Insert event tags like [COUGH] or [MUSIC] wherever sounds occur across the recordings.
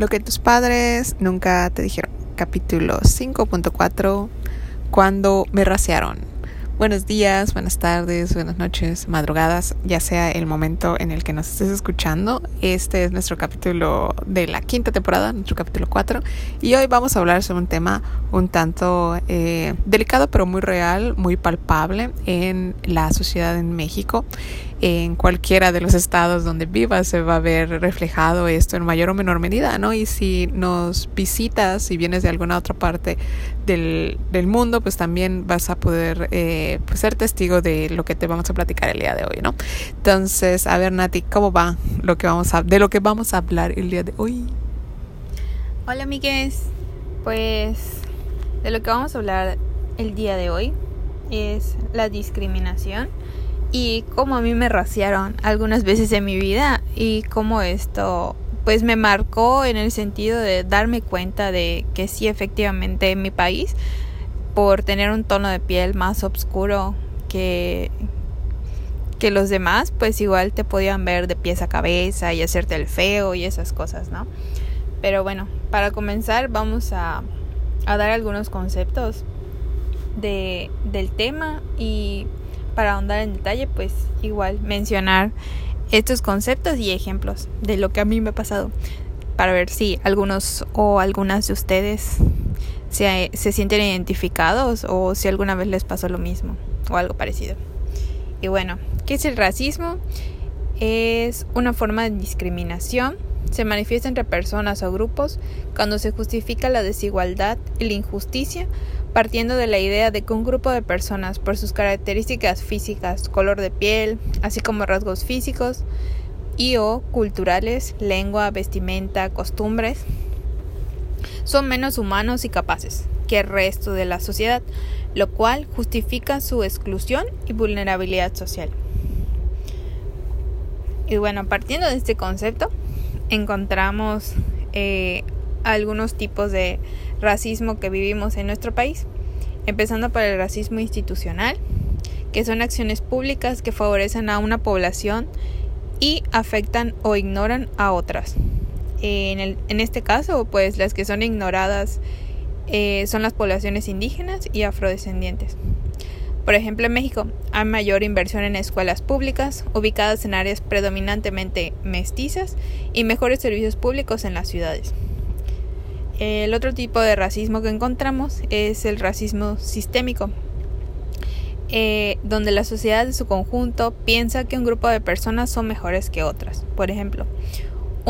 Lo que tus padres nunca te dijeron. Capítulo 5.4. Cuando me raciaron. Buenos días, buenas tardes, buenas noches, madrugadas, ya sea el momento en el que nos estés escuchando. Este es nuestro capítulo de la quinta temporada, nuestro capítulo 4. Y hoy vamos a hablar sobre un tema un tanto eh, delicado, pero muy real, muy palpable en la sociedad en México en cualquiera de los estados donde vivas se va a ver reflejado esto en mayor o menor medida, ¿no? Y si nos visitas, si vienes de alguna otra parte del, del mundo, pues también vas a poder eh, pues ser testigo de lo que te vamos a platicar el día de hoy, ¿no? Entonces, a ver, Nati, ¿cómo va lo que vamos a, de lo que vamos a hablar el día de hoy? Hola, amigues. Pues de lo que vamos a hablar el día de hoy es la discriminación y cómo a mí me raciaron algunas veces en mi vida y cómo esto pues me marcó en el sentido de darme cuenta de que sí efectivamente en mi país por tener un tono de piel más oscuro que que los demás pues igual te podían ver de pies a cabeza y hacerte el feo y esas cosas, ¿no? Pero bueno, para comenzar vamos a, a dar algunos conceptos de, del tema y para ahondar en detalle, pues igual mencionar estos conceptos y ejemplos de lo que a mí me ha pasado para ver si algunos o algunas de ustedes se, se sienten identificados o si alguna vez les pasó lo mismo o algo parecido. Y bueno, ¿qué es el racismo? Es una forma de discriminación. Se manifiesta entre personas o grupos cuando se justifica la desigualdad y la injusticia partiendo de la idea de que un grupo de personas, por sus características físicas, color de piel, así como rasgos físicos y o culturales, lengua, vestimenta, costumbres, son menos humanos y capaces que el resto de la sociedad, lo cual justifica su exclusión y vulnerabilidad social. Y bueno, partiendo de este concepto, encontramos eh, algunos tipos de racismo que vivimos en nuestro país, empezando por el racismo institucional, que son acciones públicas que favorecen a una población y afectan o ignoran a otras. En, el, en este caso, pues las que son ignoradas eh, son las poblaciones indígenas y afrodescendientes. Por ejemplo, en México hay mayor inversión en escuelas públicas ubicadas en áreas predominantemente mestizas y mejores servicios públicos en las ciudades. El otro tipo de racismo que encontramos es el racismo sistémico, eh, donde la sociedad en su conjunto piensa que un grupo de personas son mejores que otras. Por ejemplo,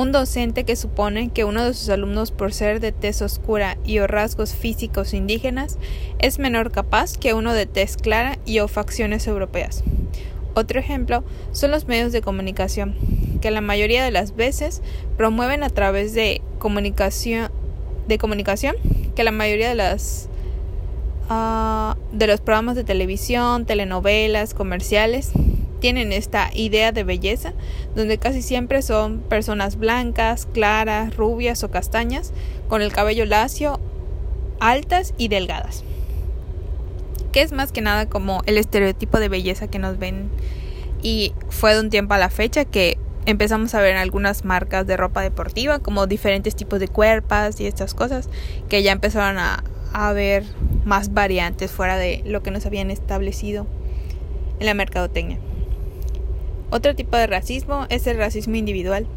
un docente que supone que uno de sus alumnos por ser de tez oscura y o rasgos físicos indígenas es menor capaz que uno de tez clara y o facciones europeas. Otro ejemplo son los medios de comunicación, que la mayoría de las veces promueven a través de comunicación de comunicación que la mayoría de las uh, de los programas de televisión, telenovelas, comerciales tienen esta idea de belleza donde casi siempre son personas blancas, claras, rubias o castañas con el cabello lacio, altas y delgadas. Que es más que nada como el estereotipo de belleza que nos ven y fue de un tiempo a la fecha que empezamos a ver algunas marcas de ropa deportiva, como diferentes tipos de cuerpas y estas cosas, que ya empezaron a, a ver más variantes fuera de lo que nos habían establecido en la mercadotecnia. Otro tipo de racismo es el racismo individual,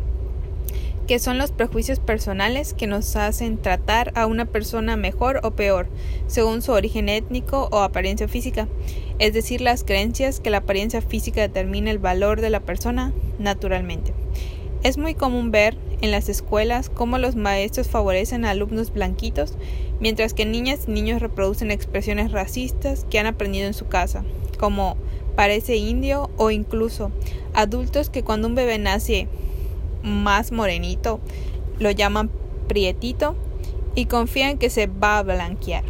que son los prejuicios personales que nos hacen tratar a una persona mejor o peor, según su origen étnico o apariencia física, es decir, las creencias que la apariencia física determina el valor de la persona naturalmente. Es muy común ver en las escuelas cómo los maestros favorecen a alumnos blanquitos, mientras que niñas y niños reproducen expresiones racistas que han aprendido en su casa, como parece indio o incluso adultos que cuando un bebé nace más morenito, lo llaman prietito y confían que se va a blanquear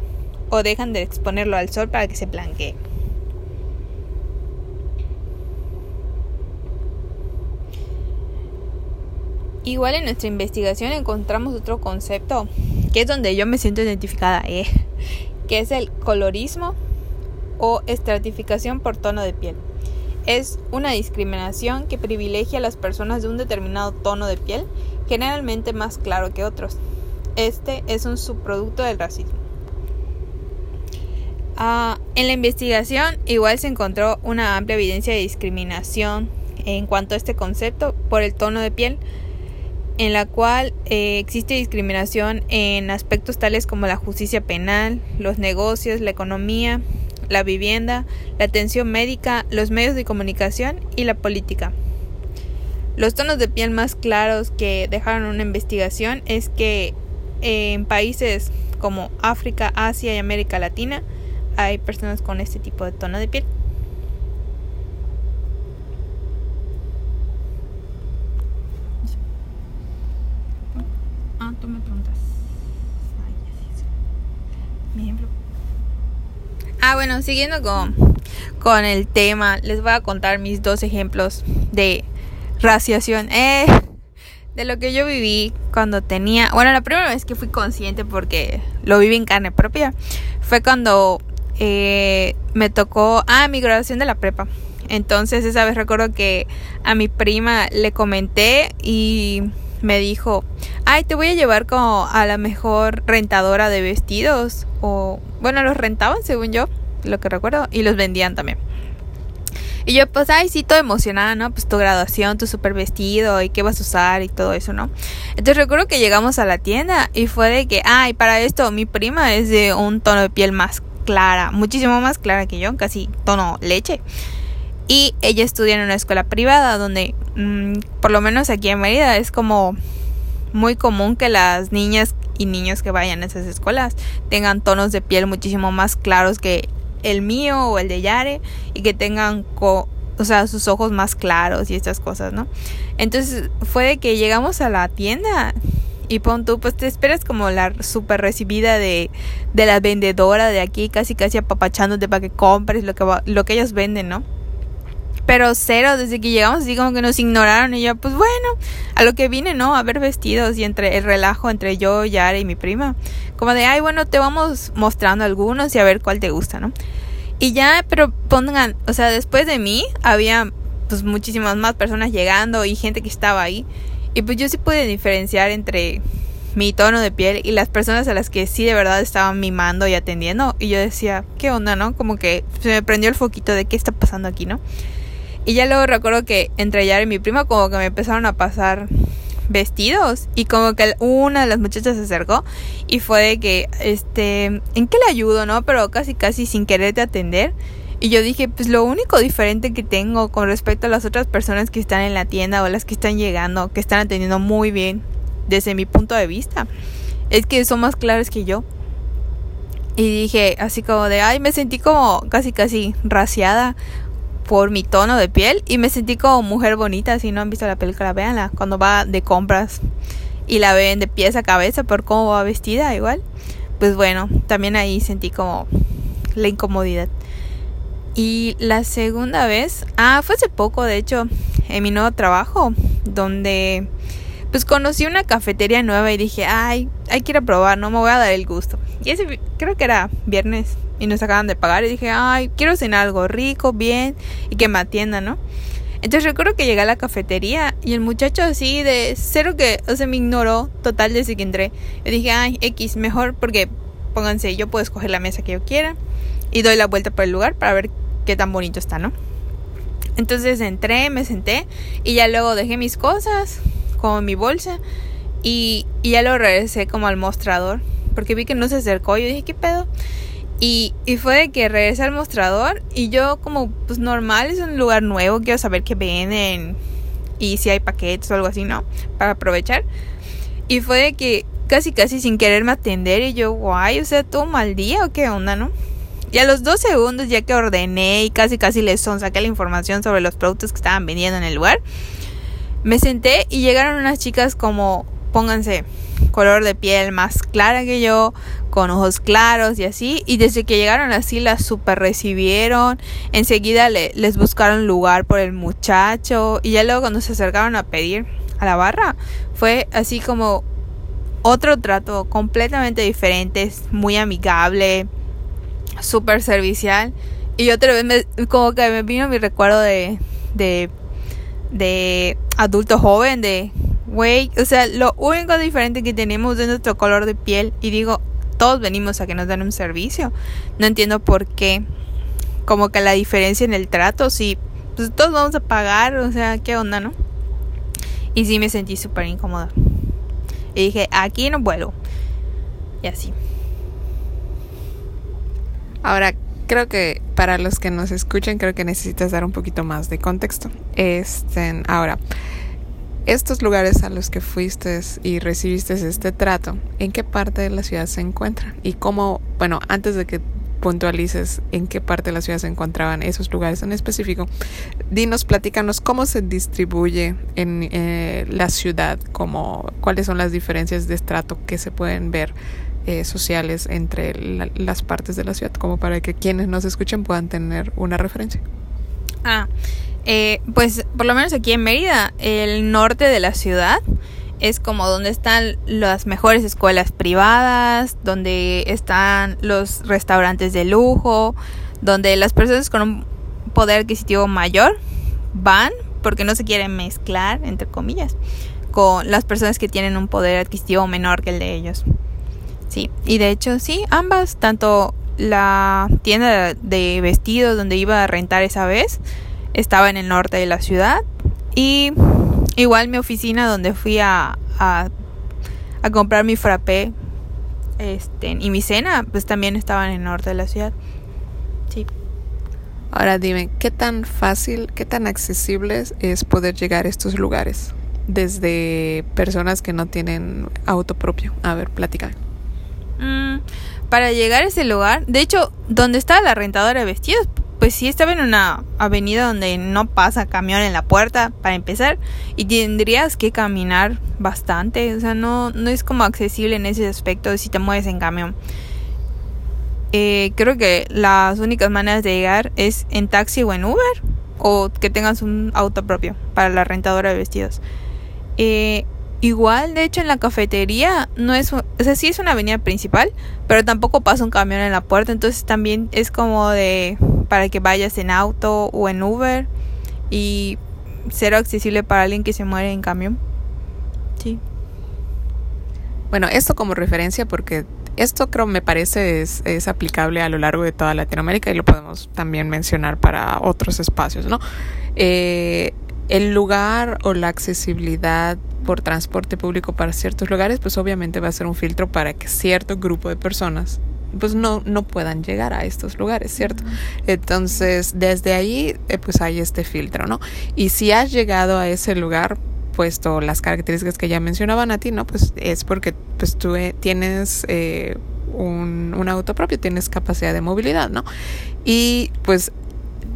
o dejan de exponerlo al sol para que se blanquee. Igual en nuestra investigación encontramos otro concepto que es donde yo me siento identificada, eh, que es el colorismo o estratificación por tono de piel es una discriminación que privilegia a las personas de un determinado tono de piel generalmente más claro que otros. Este es un subproducto del racismo. Ah, en la investigación igual se encontró una amplia evidencia de discriminación en cuanto a este concepto por el tono de piel, en la cual eh, existe discriminación en aspectos tales como la justicia penal, los negocios, la economía, la vivienda, la atención médica, los medios de comunicación y la política. Los tonos de piel más claros que dejaron una investigación es que en países como África, Asia y América Latina hay personas con este tipo de tono de piel. Ah, tú me preguntas. Ah, bueno, siguiendo con, con el tema, les voy a contar mis dos ejemplos de raciación. Eh, de lo que yo viví cuando tenía. Bueno, la primera vez que fui consciente porque lo viví en carne propia fue cuando eh, me tocó. Ah, mi graduación de la prepa. Entonces, esa vez recuerdo que a mi prima le comenté y me dijo, ay, te voy a llevar como a la mejor rentadora de vestidos. O, bueno, los rentaban según yo, lo que recuerdo, y los vendían también. Y yo, pues, ay, sí, todo emocionada, ¿no? Pues tu graduación, tu super vestido y qué vas a usar y todo eso, ¿no? Entonces recuerdo que llegamos a la tienda y fue de que, ay, para esto mi prima es de un tono de piel más clara, muchísimo más clara que yo, casi tono leche. Y ella estudia en una escuela privada donde, mm, por lo menos aquí en Mérida, es como muy común que las niñas y niños que vayan a esas escuelas tengan tonos de piel muchísimo más claros que el mío o el de Yare y que tengan o sea, sus ojos más claros y estas cosas, ¿no? Entonces fue de que llegamos a la tienda y pon tú, pues te esperas como la super recibida de, de la vendedora de aquí, casi casi apapachándote para que compres lo que, lo que ellos venden, ¿no? Pero cero, desde que llegamos así como que nos ignoraron y yo, pues bueno, a lo que vine, ¿no? A ver vestidos y entre el relajo entre yo, Yara y mi prima. Como de, ay, bueno, te vamos mostrando algunos y a ver cuál te gusta, ¿no? Y ya, pero pongan, o sea, después de mí había pues muchísimas más personas llegando y gente que estaba ahí. Y pues yo sí pude diferenciar entre mi tono de piel y las personas a las que sí de verdad estaban mimando y atendiendo. Y yo decía, ¿qué onda, no? Como que se me prendió el foquito de qué está pasando aquí, ¿no? Y ya luego recuerdo que entre ella y mi prima como que me empezaron a pasar vestidos y como que una de las muchachas se acercó y fue de que este en qué le ayudo no pero casi casi sin quererte atender. Y yo dije pues lo único diferente que tengo con respecto a las otras personas que están en la tienda o las que están llegando que están atendiendo muy bien desde mi punto de vista es que son más claros que yo. Y dije así como de ay me sentí como casi casi raciada por mi tono de piel y me sentí como mujer bonita. Si no han visto la película, véanla. Cuando va de compras y la ven de pies a cabeza por cómo va vestida, igual. Pues bueno, también ahí sentí como la incomodidad. Y la segunda vez, ah, fue hace poco, de hecho, en mi nuevo trabajo, donde pues conocí una cafetería nueva y dije, ay, hay que ir a probar, no me voy a dar el gusto. Y ese creo que era viernes y nos acaban de pagar y dije, ay, quiero cenar algo rico, bien y que me atiendan, ¿no? Entonces recuerdo que llegué a la cafetería y el muchacho así de cero que, o sea, me ignoró total desde que entré. Yo dije, ay, X, mejor porque pónganse, yo puedo escoger la mesa que yo quiera y doy la vuelta por el lugar para ver qué tan bonito está, ¿no? Entonces entré, me senté y ya luego dejé mis cosas, como mi bolsa y, ya lo regresé como al mostrador porque vi que no se acercó. Yo dije, ¿qué pedo? Y, y fue de que regresé al mostrador y yo como pues normal, es un lugar nuevo, quiero saber qué venden y si hay paquetes o algo así, ¿no? Para aprovechar. Y fue de que casi casi sin quererme atender y yo, guay, o sea, todo mal día o qué onda, ¿no? Y a los dos segundos ya que ordené y casi casi les son saqué la información sobre los productos que estaban vendiendo en el lugar, me senté y llegaron unas chicas como, pónganse, color de piel más clara que yo, con ojos claros y así. Y desde que llegaron así las super recibieron. Enseguida les buscaron lugar por el muchacho. Y ya luego cuando se acercaron a pedir a la barra, fue así como otro trato completamente diferente, muy amigable, súper servicial. Y otra vez me, como que me vino mi recuerdo de, de de adulto joven, de güey, o sea, lo único diferente que tenemos es nuestro color de piel. Y digo, todos venimos a que nos den un servicio. No entiendo por qué. Como que la diferencia en el trato, sí, pues todos vamos a pagar, o sea, ¿qué onda, no? Y sí me sentí súper incómoda. Y dije, aquí no vuelo. Y así. Ahora, creo que para los que nos escuchen, creo que necesitas dar un poquito más de contexto. Este, ahora, estos lugares a los que fuiste y recibiste este trato, ¿en qué parte de la ciudad se encuentran? Y cómo, bueno, antes de que puntualices en qué parte de la ciudad se encontraban esos lugares en específico, dinos, platícanos cómo se distribuye en eh, la ciudad, como, cuáles son las diferencias de estrato que se pueden ver eh, sociales entre las partes de la ciudad, como para que quienes nos escuchen puedan tener una referencia. Ah, eh, pues por lo menos aquí en Mérida, el norte de la ciudad es como donde están las mejores escuelas privadas, donde están los restaurantes de lujo, donde las personas con un poder adquisitivo mayor van porque no se quieren mezclar, entre comillas, con las personas que tienen un poder adquisitivo menor que el de ellos. Sí, y de hecho sí, ambas, tanto la tienda de vestidos donde iba a rentar esa vez, estaba en el norte de la ciudad y igual mi oficina donde fui a, a, comprar mi frappé este, y mi cena pues también estaba en el norte de la ciudad. Sí. Ahora dime, ¿qué tan fácil, qué tan accesible es poder llegar a estos lugares? Desde personas que no tienen auto propio. A ver, platícame. Mm, para llegar a ese lugar, de hecho, donde estaba la rentadora de vestidos, pues sí estaba en una avenida donde no pasa camión en la puerta para empezar y tendrías que caminar bastante, o sea, no, no es como accesible en ese aspecto si te mueves en camión. Eh, creo que las únicas maneras de llegar es en taxi o en Uber o que tengas un auto propio para la rentadora de vestidos. Eh, Igual, de hecho, en la cafetería no es, o sea, sí es una avenida principal, pero tampoco pasa un camión en la puerta, entonces también es como de para que vayas en auto o en Uber y cero accesible para alguien que se muere en camión. Sí. Bueno, esto como referencia porque esto creo me parece es, aplicable a lo largo de toda Latinoamérica y lo podemos también mencionar para otros espacios, ¿no? Eh, el lugar o la accesibilidad por transporte público para ciertos lugares, pues obviamente va a ser un filtro para que cierto grupo de personas pues no, no puedan llegar a estos lugares, ¿cierto? Entonces, desde ahí, eh, pues hay este filtro, ¿no? Y si has llegado a ese lugar, puesto las características que ya mencionaban a ti, ¿no? Pues es porque pues tú eh, tienes eh, un, un auto propio, tienes capacidad de movilidad, ¿no? Y pues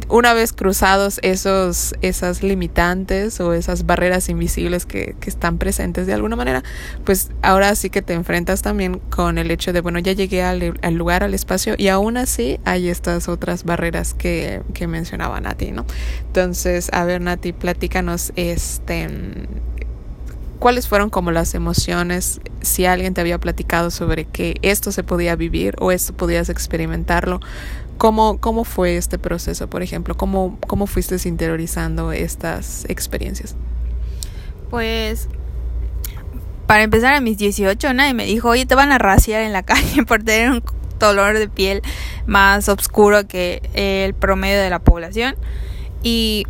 una vez cruzados esos, esas limitantes o esas barreras invisibles que, están presentes de alguna manera, pues ahora sí que te enfrentas también con el hecho de, bueno, ya llegué al, al lugar, al espacio, y aún así hay estas otras barreras que, que mencionaba Nati, ¿no? Entonces, a ver, Nati, platícanos, este, cuáles fueron como las emociones, si alguien te había platicado sobre que esto se podía vivir o esto podías experimentarlo, ¿Cómo, ¿Cómo fue este proceso, por ejemplo? ¿Cómo, ¿Cómo fuiste interiorizando estas experiencias? Pues, para empezar a mis 18, nadie me dijo, oye, te van a raciar en la [LAUGHS] calle por tener un color de piel más oscuro que el promedio de la población. Y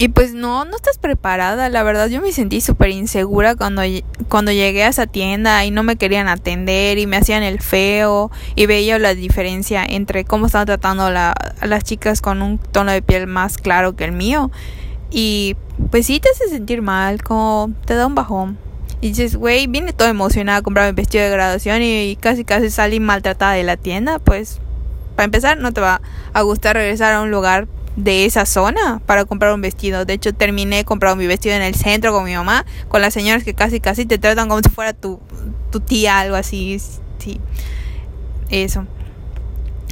y pues no, no estás preparada, la verdad yo me sentí súper insegura cuando, cuando llegué a esa tienda y no me querían atender y me hacían el feo y veía la diferencia entre cómo estaban tratando a las chicas con un tono de piel más claro que el mío. Y pues sí te hace sentir mal, como te da un bajón. Y dices, güey, vine todo emocionada a comprar mi vestido de graduación y casi casi salí maltratada de la tienda, pues para empezar no te va a gustar regresar a un lugar de esa zona para comprar un vestido. De hecho, terminé comprando mi vestido en el centro con mi mamá, con las señoras que casi casi te tratan como si fuera tu, tu tía, algo así. Sí, eso.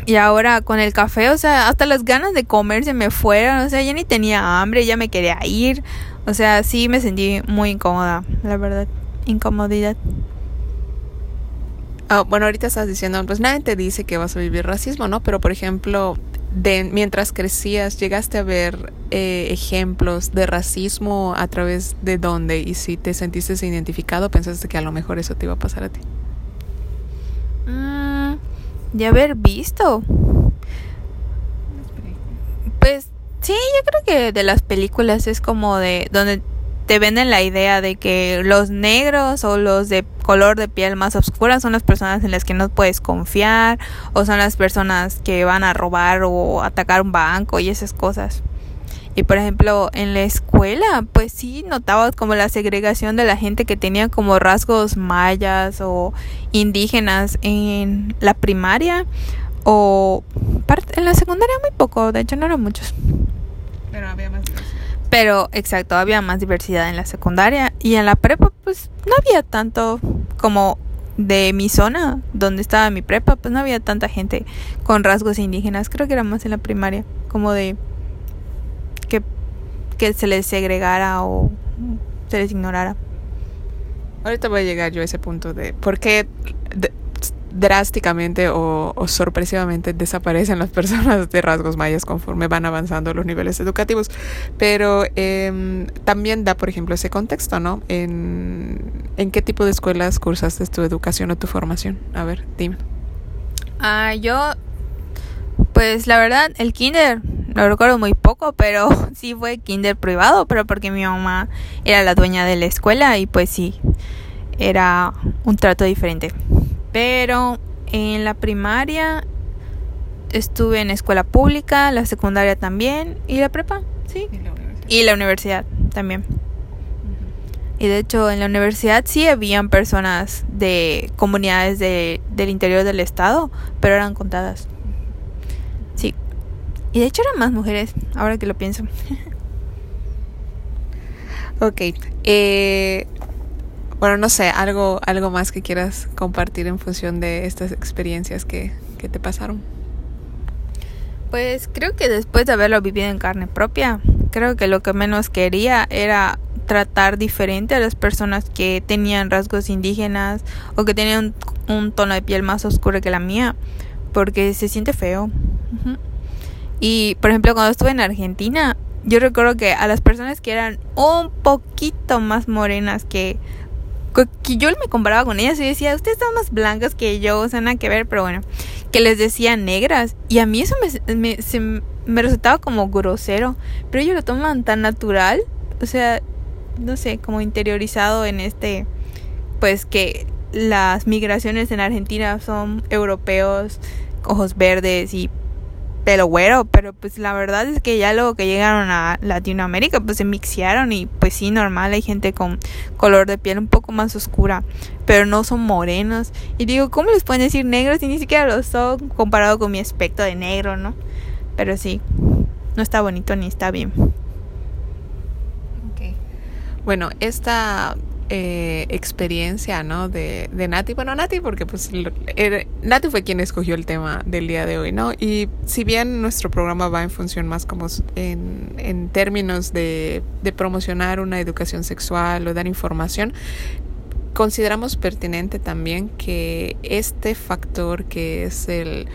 Y ahora con el café, o sea, hasta las ganas de comer se me fueron, o sea, ya ni tenía hambre, ya me quería ir. O sea, sí me sentí muy incómoda, la verdad, incomodidad. Ah, bueno, ahorita estás diciendo, pues nadie te dice que vas a vivir racismo, ¿no? Pero por ejemplo, mientras crecías, llegaste a ver eh, ejemplos de racismo a través de dónde y si te sentiste identificado, pensaste que a lo mejor eso te iba a pasar a ti. Mm, de haber visto. Pues sí, yo creo que de las películas es como de donde te venden la idea de que los negros o los de color de piel más oscura son las personas en las que no puedes confiar o son las personas que van a robar o atacar un banco y esas cosas. Y por ejemplo, en la escuela, pues sí notaba como la segregación de la gente que tenía como rasgos mayas o indígenas en la primaria o en la secundaria muy poco, de hecho no eran muchos. Pero había más pero exacto, había más diversidad en la secundaria y en la prepa pues no había tanto como de mi zona donde estaba mi prepa, pues no había tanta gente con rasgos indígenas, creo que era más en la primaria, como de que, que se les segregara o se les ignorara. Ahorita voy a llegar yo a ese punto de por qué drásticamente o, sorpresivamente desaparecen las personas de rasgos mayas conforme van avanzando los niveles educativos. Pero em, también da, por ejemplo, ese contexto, ¿no? En, ¿En qué tipo de escuelas cursaste tu educación o tu formación? A ver, dime. Ah, yo, pues la verdad, el kinder lo recuerdo muy poco, pero [LAUGHS] sí fue kinder privado, pero porque mi mamá era la dueña de la escuela y pues sí, era un trato diferente. Pero en la primaria estuve en escuela pública, la secundaria también y la prepa, sí. Y la universidad, también. Y de hecho en la universidad sí habían personas de comunidades de, del interior del estado, pero eran contadas. Sí. Y de hecho eran más mujeres, ahora que lo pienso. ok. Eh, bueno, no sé, algo, algo más que quieras compartir en función de estas experiencias que, que te pasaron. Pues creo que después de haberlo vivido en carne propia, creo que lo que menos quería era tratar diferente a las personas que tenían rasgos indígenas o que tenían un, tono de piel más oscuro que la mía, porque se siente feo. Y por ejemplo, cuando estuve en Argentina, yo recuerdo que a las personas que eran un poquito más morenas que que yo me comparaba con ellas y decía, ustedes están más blancas que yo, o sea, nada que ver, pero bueno, que les decía negras. Y a mí eso me, me, resultaba como grosero, pero ellos lo toman tan natural, o sea, no sé, como interiorizado en este, pues que las migraciones en Argentina son europeos, ojos verdes y pelo güero, pero pues la verdad es que ya luego que llegaron a Latinoamérica pues se mixearon y pues sí, normal, hay gente con color de piel un poco más oscura, pero no son morenos. Y digo, ¿cómo les pueden decir negros si ni siquiera lo son comparado con mi aspecto de negro, no? Pero sí, no está bonito ni está bien. Bueno, esta eh, experiencia, ¿no? De, de, Nati. Bueno, Nati, porque pues Nati fue quien escogió el tema del día de hoy, ¿no? Y si bien nuestro programa va en función más como en, en términos de, de promocionar una educación sexual o dar información, consideramos pertinente también que este factor que es el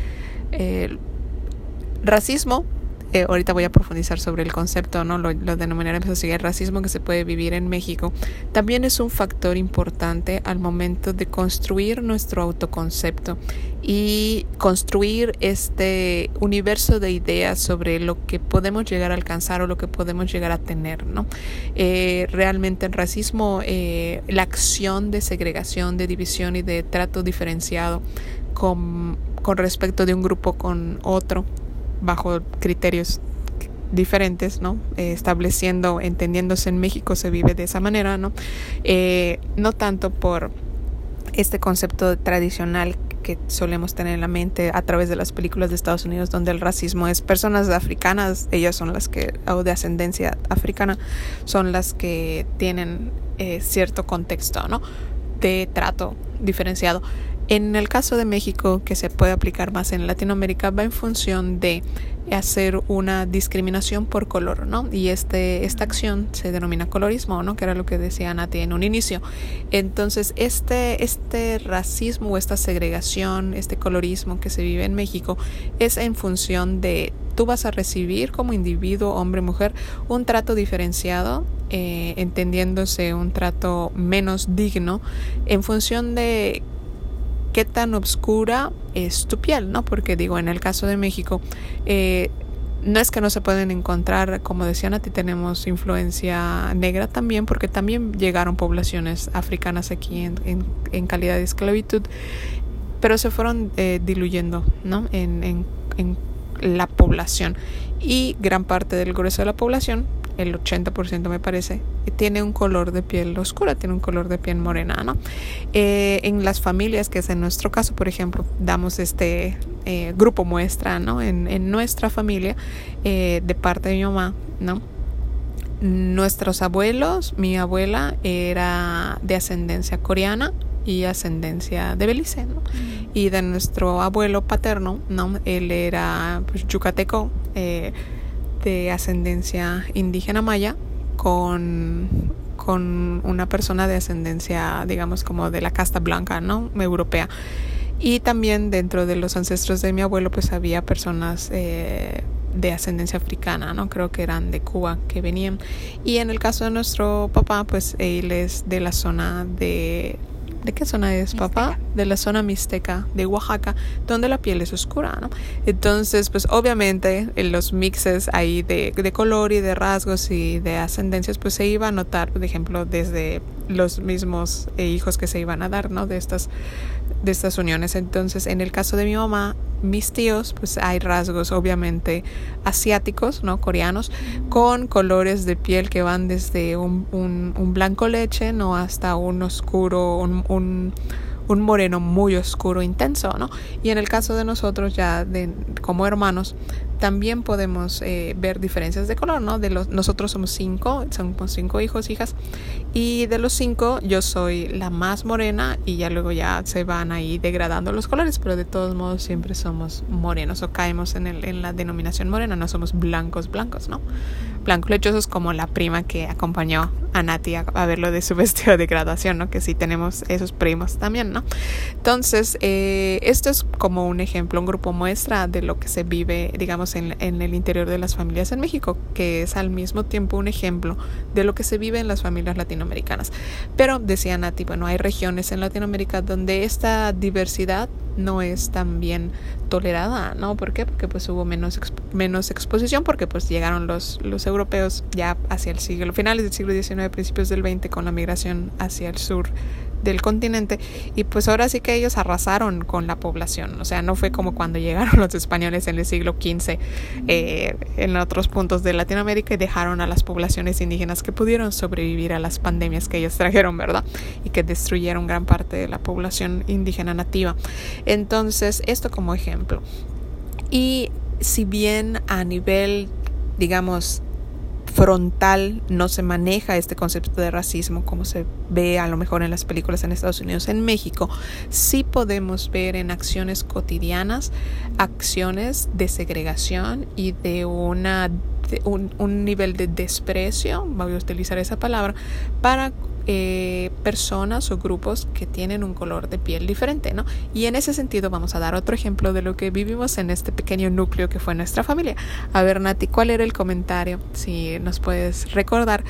racismo eh, ahorita voy a profundizar sobre el concepto, ¿no? Lo, lo denominaremos así, el racismo que se puede vivir en México, también es un factor importante al momento de construir nuestro autoconcepto y construir este universo de ideas sobre lo que podemos llegar a alcanzar o lo que podemos llegar a tener, ¿no? Eh, realmente el racismo, eh, la acción de segregación, de división y de trato diferenciado con, con respecto de un grupo con otro, bajo criterios diferentes, ¿no? Eh, estableciendo, entendiéndose en México se vive de esa manera, ¿no? Eh, no tanto por este concepto tradicional que solemos tener en la mente a través de las películas de Estados Unidos donde el racismo es personas africanas, ellas son las que, o de ascendencia africana, son las que tienen eh, cierto contexto, ¿no? De trato diferenciado. En el caso de México, que se puede aplicar más en Latinoamérica, va en función de hacer una discriminación por color, ¿no? Y este, esta acción se denomina colorismo, ¿no? Que era lo que decía Nati en un inicio. Entonces, este, este racismo o esta segregación, este colorismo que se vive en México, es en función de tú vas a recibir como individuo, hombre, mujer, un trato diferenciado, eh, entendiéndose un trato menos digno en función de qué tan oscura es tu piel, ¿no? Porque digo, en el caso de México, eh, no es que no se pueden encontrar, como decían a ti, tenemos influencia negra también, porque también llegaron poblaciones africanas aquí en, en, calidad de esclavitud, pero se fueron eh, diluyendo ¿no? en, en la población. Y gran parte del grueso de la población el 80% me parece, tiene un color de piel oscura, tiene un color de piel morena, ¿no? Eh, en las familias, que es en nuestro caso, por ejemplo, damos este eh, grupo muestra, ¿no? En, en nuestra familia, eh, de parte de mi mamá, ¿no? Nuestros abuelos, mi abuela era de ascendencia coreana, y ascendencia de Belice, ¿no? Y de nuestro abuelo paterno, ¿no? Él era pues, yucateco, eh, de ascendencia indígena maya con, con una persona de ascendencia, digamos, como de la casta blanca, ¿no? Europea. Y también dentro de los ancestros de mi abuelo, pues había personas eh, de ascendencia africana, ¿no? Creo que eran de Cuba que venían. Y en el caso de nuestro papá, pues él es de la zona de ¿De qué zona es, papá? De la zona mixteca de Oaxaca, donde la piel es oscura, ¿no? Entonces, pues obviamente en los mixes ahí de, de color y de rasgos y de ascendencias, pues se iba a notar, por ejemplo, desde los mismos eh, hijos que se iban a dar, ¿no? De estas, de estas uniones. Entonces, en el caso de mi mamá, mis tíos, pues hay rasgos obviamente asiáticos, ¿no? Coreanos, con colores de piel que van desde un, un, blanco leche, ¿no? Hasta un oscuro, un, un un moreno muy oscuro, intenso, ¿no? Y en el caso de nosotros ya de, como hermanos, también podemos eh, ver diferencias de color, ¿no? De los, nosotros somos cinco, somos cinco hijos, hijas, y de los cinco yo soy la más morena y ya luego ya se van ahí degradando los colores, pero de todos modos siempre somos morenos o caemos en, el, en la denominación morena, no somos blancos, blancos, ¿no? Blancos lechosos como la prima que acompañó a Nati a, ver lo de su [LAUGHS] vestido de graduación, ¿no? Que sí tenemos esos primos también, ¿no? Entonces, eh, esto es como un ejemplo, un grupo muestra de lo que se vive, digamos, en, en, el interior de las familias en México, que es al mismo tiempo un ejemplo de lo que se vive en las familias latinoamericanas. Pero decía Nati, bueno, hay regiones en Latinoamérica donde esta diversidad no es tan bien tolerada, ¿no? ¿Por qué? Porque pues hubo menos, menos exposición, porque pues llegaron los, los europeos ya hacia el siglo, finales del siglo XIX, principios del XX, con la migración hacia el sur del continente y pues ahora sí que ellos arrasaron con la población, o sea, no fue como cuando llegaron [LAUGHS] los españoles en el siglo XV eh, en otros puntos de Latinoamérica y dejaron a las poblaciones indígenas que pudieron sobrevivir a las pandemias que ellos [LAUGHS] trajeron, ¿verdad? Y que destruyeron gran parte de la población indígena nativa. Entonces, esto como ejemplo. Y si bien a nivel, digamos, frontal no se maneja este concepto de racismo como se ve a lo mejor en las películas en Estados Unidos, en México, sí podemos ver en acciones cotidianas acciones de segregación y de una un, un nivel de desprecio, voy a utilizar esa palabra, para eh, personas o grupos que tienen un color de piel diferente, ¿no? Y en ese sentido vamos a dar otro ejemplo de lo que vivimos en este pequeño núcleo que fue nuestra familia. A ver, Nati, ¿cuál era el comentario? Si nos puedes recordar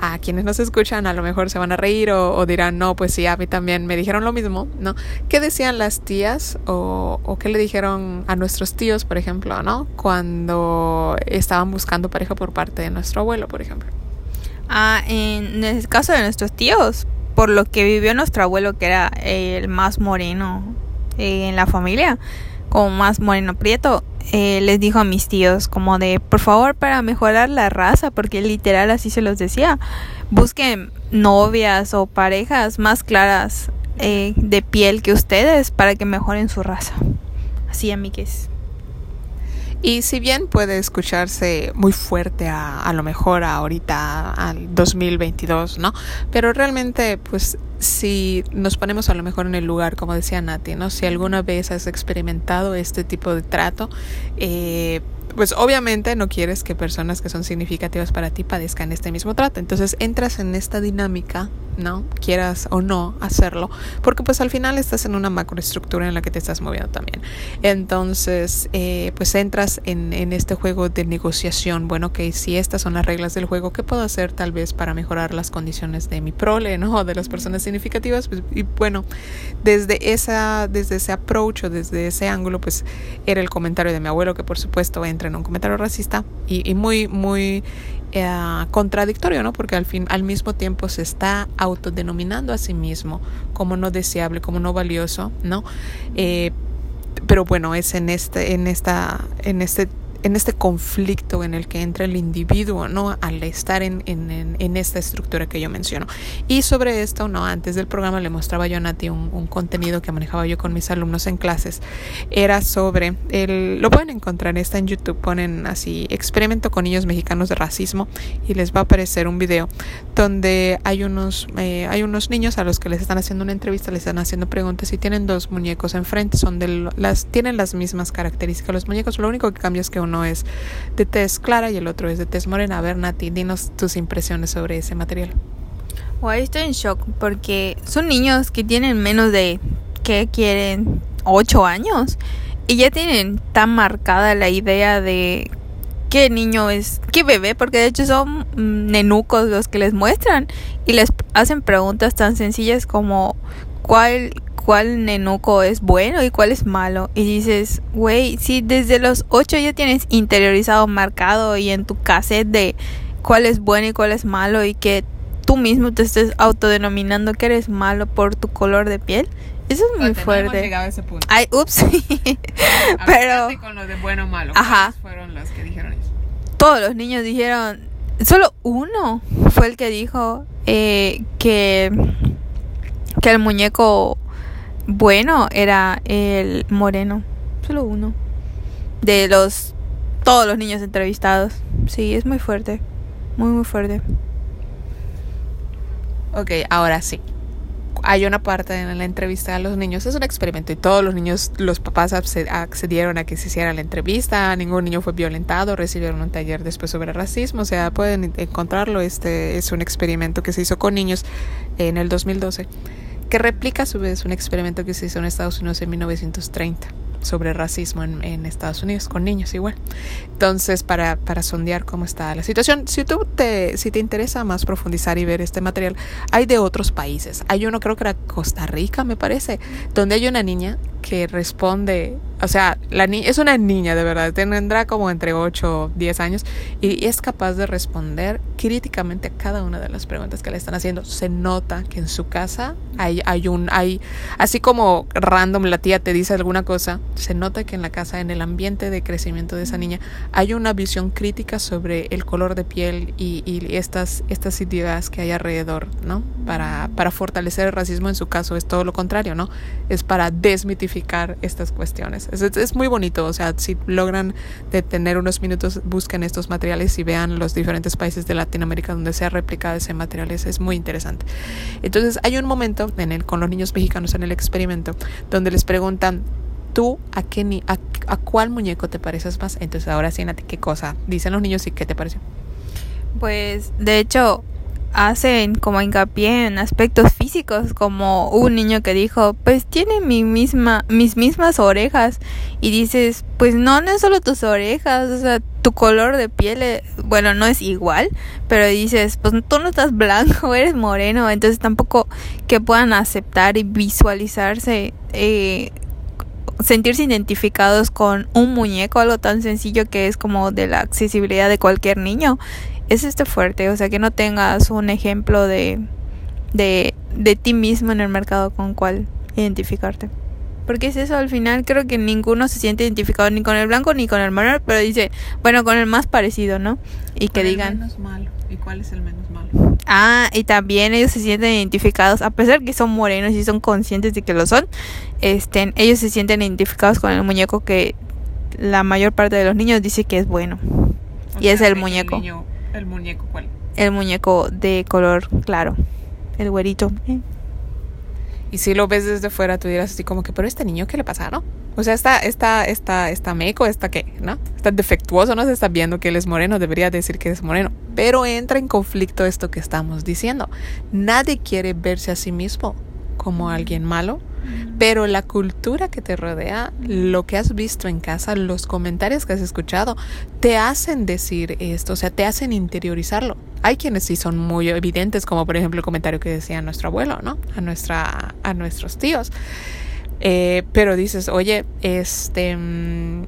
a quienes nos escuchan a lo mejor se van a reír o, dirán, no, pues sí, a mí también me dijeron lo mismo, ¿no? ¿Qué decían las tías o, o qué le dijeron a nuestros tíos, por ejemplo, ¿no? Cuando estaban buscando pareja por parte de nuestro abuelo, por ejemplo. Ah, en el caso de nuestros tíos, por lo que vivió nuestro abuelo, que era el más moreno eh, en la familia, como más moreno prieto, eh, les dijo a mis tíos como de, por favor, para mejorar la raza, porque literal así se los decía, busquen novias o parejas más claras eh, de piel que ustedes para que mejoren su raza. Así, amigues. Y si bien puede escucharse muy fuerte a, a lo mejor ahorita al 2022, ¿no? Pero realmente pues si nos ponemos a lo mejor en el lugar, como decía Nati, ¿no? Si alguna vez has experimentado este tipo de trato, eh, pues obviamente no quieres que personas que son significativas para ti padezcan este mismo trato. Entonces entras en esta dinámica, ¿no? Quieras o no hacerlo, porque pues al final estás en una macroestructura en la que te estás moviendo también. Entonces, eh, pues entras en, este juego de negociación. Bueno, que si estas son las reglas del juego, ¿qué puedo hacer tal vez para mejorar las condiciones de mi prole, ¿no? O de las personas significativas. Pues, y bueno, desde, esa, desde ese approach o desde ese ángulo, pues era el comentario de mi abuelo, que por supuesto entra en un comentario racista y, muy, muy eh, contradictorio, ¿no? Porque al fin, al mismo tiempo se está autodenominando a sí mismo como no deseable, como no valioso, ¿no? Eh, pero bueno, es en este, en esta, en este en este conflicto en el que entra el individuo, ¿no? Al estar en, en, en, esta estructura que yo menciono. Y sobre esto, ¿no? Antes del programa le mostraba yo a Nati un, un, contenido que manejaba yo con mis alumnos en clases. Era sobre, el, lo pueden encontrar, está en YouTube, ponen así, experimento con niños mexicanos de racismo y les va a aparecer un video donde hay unos, eh, hay unos niños a los que les están haciendo una entrevista, les están haciendo preguntas y tienen dos muñecos enfrente, son de las, tienen las mismas características los muñecos, lo único que cambia es que uno es de tez clara y el otro es de tez morena. A ver, Nati, dinos tus impresiones sobre ese material. Guay, estoy en shock porque son niños que tienen menos de, ¿qué quieren? 8 años. Y ya tienen tan marcada la idea de qué niño es, qué bebé, porque de hecho son nenucos los que les muestran y les hacen preguntas tan sencillas como cuál cuál nenuco es bueno y cuál es malo. Y dices, güey, si desde los 8 ya tienes interiorizado, marcado y en tu cassette de cuál es bueno y cuál es malo y que tú mismo te estés autodenominando que eres malo por tu color de piel. Eso es muy fuerte. a ese punto. Ay, ups. [LAUGHS] Pero con lo de bueno o malo. Ajá. Fueron los que dijeron eso. Todos los niños dijeron, solo uno fue el que dijo eh, que que el muñeco bueno era el moreno. Solo uno. De los. Todos los niños entrevistados. Sí, es muy fuerte. Muy, muy fuerte. Ok, ahora sí. Hay una parte en la entrevista a los niños, es un experimento y todos los niños, los papás accedieron a que se hiciera la entrevista, ningún niño fue violentado, recibieron un taller después sobre racismo, o sea, pueden encontrarlo, este es un experimento que se hizo con niños en el 2012 que replica a su vez un experimento que se hizo en Estados Unidos en 1930 sobre racismo en, en, Estados Unidos con niños igual. Entonces, para, para sondear cómo está la situación, si tú te, si te interesa más profundizar y ver este material, hay de otros países. Hay uno, creo que era Costa Rica, me parece, donde hay una niña que responde, o sea, la ni es una niña de verdad, tendrá como entre 8 o 10 años y es capaz de responder críticamente a cada una de las preguntas que le están haciendo. Se nota que en su casa hay, hay un, hay, así como random la tía te dice alguna cosa, se nota que en la casa, en el ambiente de crecimiento de esa niña, hay una visión crítica sobre el color de piel y, y estas, estas ideas que hay alrededor, ¿no? Para, para fortalecer el racismo en su caso es todo lo contrario, ¿no? Es para desmitificar estas cuestiones. Es, muy bonito, o sea, si logran detener unos minutos, busquen estos materiales y vean los diferentes países de Latinoamérica donde se ha replicado ese material, es, muy interesante. Entonces hay un momento en el, con los niños mexicanos en el experimento donde les preguntan, ¿tú a, qué ni, a, a cuál muñeco te pareces más? Entonces ahora sí, Nati, ¿qué cosa? Dicen los niños y qué te pareció. Pues de hecho hacen como hincapié en aspectos físicos, como un niño que dijo, pues tiene mi misma, mis mismas orejas. Y dices, pues no, no es solo tus orejas, o sea, tu color de piel, bueno, no es igual, pero dices, pues tú no estás blanco, [LAUGHS] eres moreno, entonces tampoco que puedan aceptar y visualizarse. Eh, sentirse identificados con un muñeco, algo tan sencillo que es como de la accesibilidad de cualquier niño es este fuerte, o sea, que no tengas un ejemplo de, de, de ti mismo en el mercado con cual identificarte. Porque es eso, al final creo que ninguno se siente identificado ni con el blanco ni con el marrón, pero dice, bueno, con el más parecido, ¿no? Y que digan... El menos malo. ¿Y cuál es el menos malo? Ah, y también ellos se sienten identificados, a pesar que son morenos y son conscientes de que lo son, este, ellos se sienten identificados con el muñeco que la mayor parte de los niños dice que es bueno. y es el muñeco. ¿El muñeco cuál? El muñeco de color claro. El güerito. Y si lo ves desde fuera, tú dirás así como que, pero este niño, ¿qué le pasa, no? O sea, está, está, está, está meco, está qué, ¿no? Está defectuoso, no se está viendo que él es moreno, debería decir que es moreno. Pero entra en conflicto esto que estamos diciendo. Nadie quiere verse a sí mismo como alguien malo, pero la cultura que te rodea, lo que has visto en casa, los comentarios que has escuchado, te hacen decir esto, o sea, te hacen interiorizarlo. Hay quienes sí son muy evidentes, como por ejemplo el comentario que decía nuestro abuelo, ¿no? A, nuestra, a nuestros tíos. Eh, pero dices, oye, este, mm,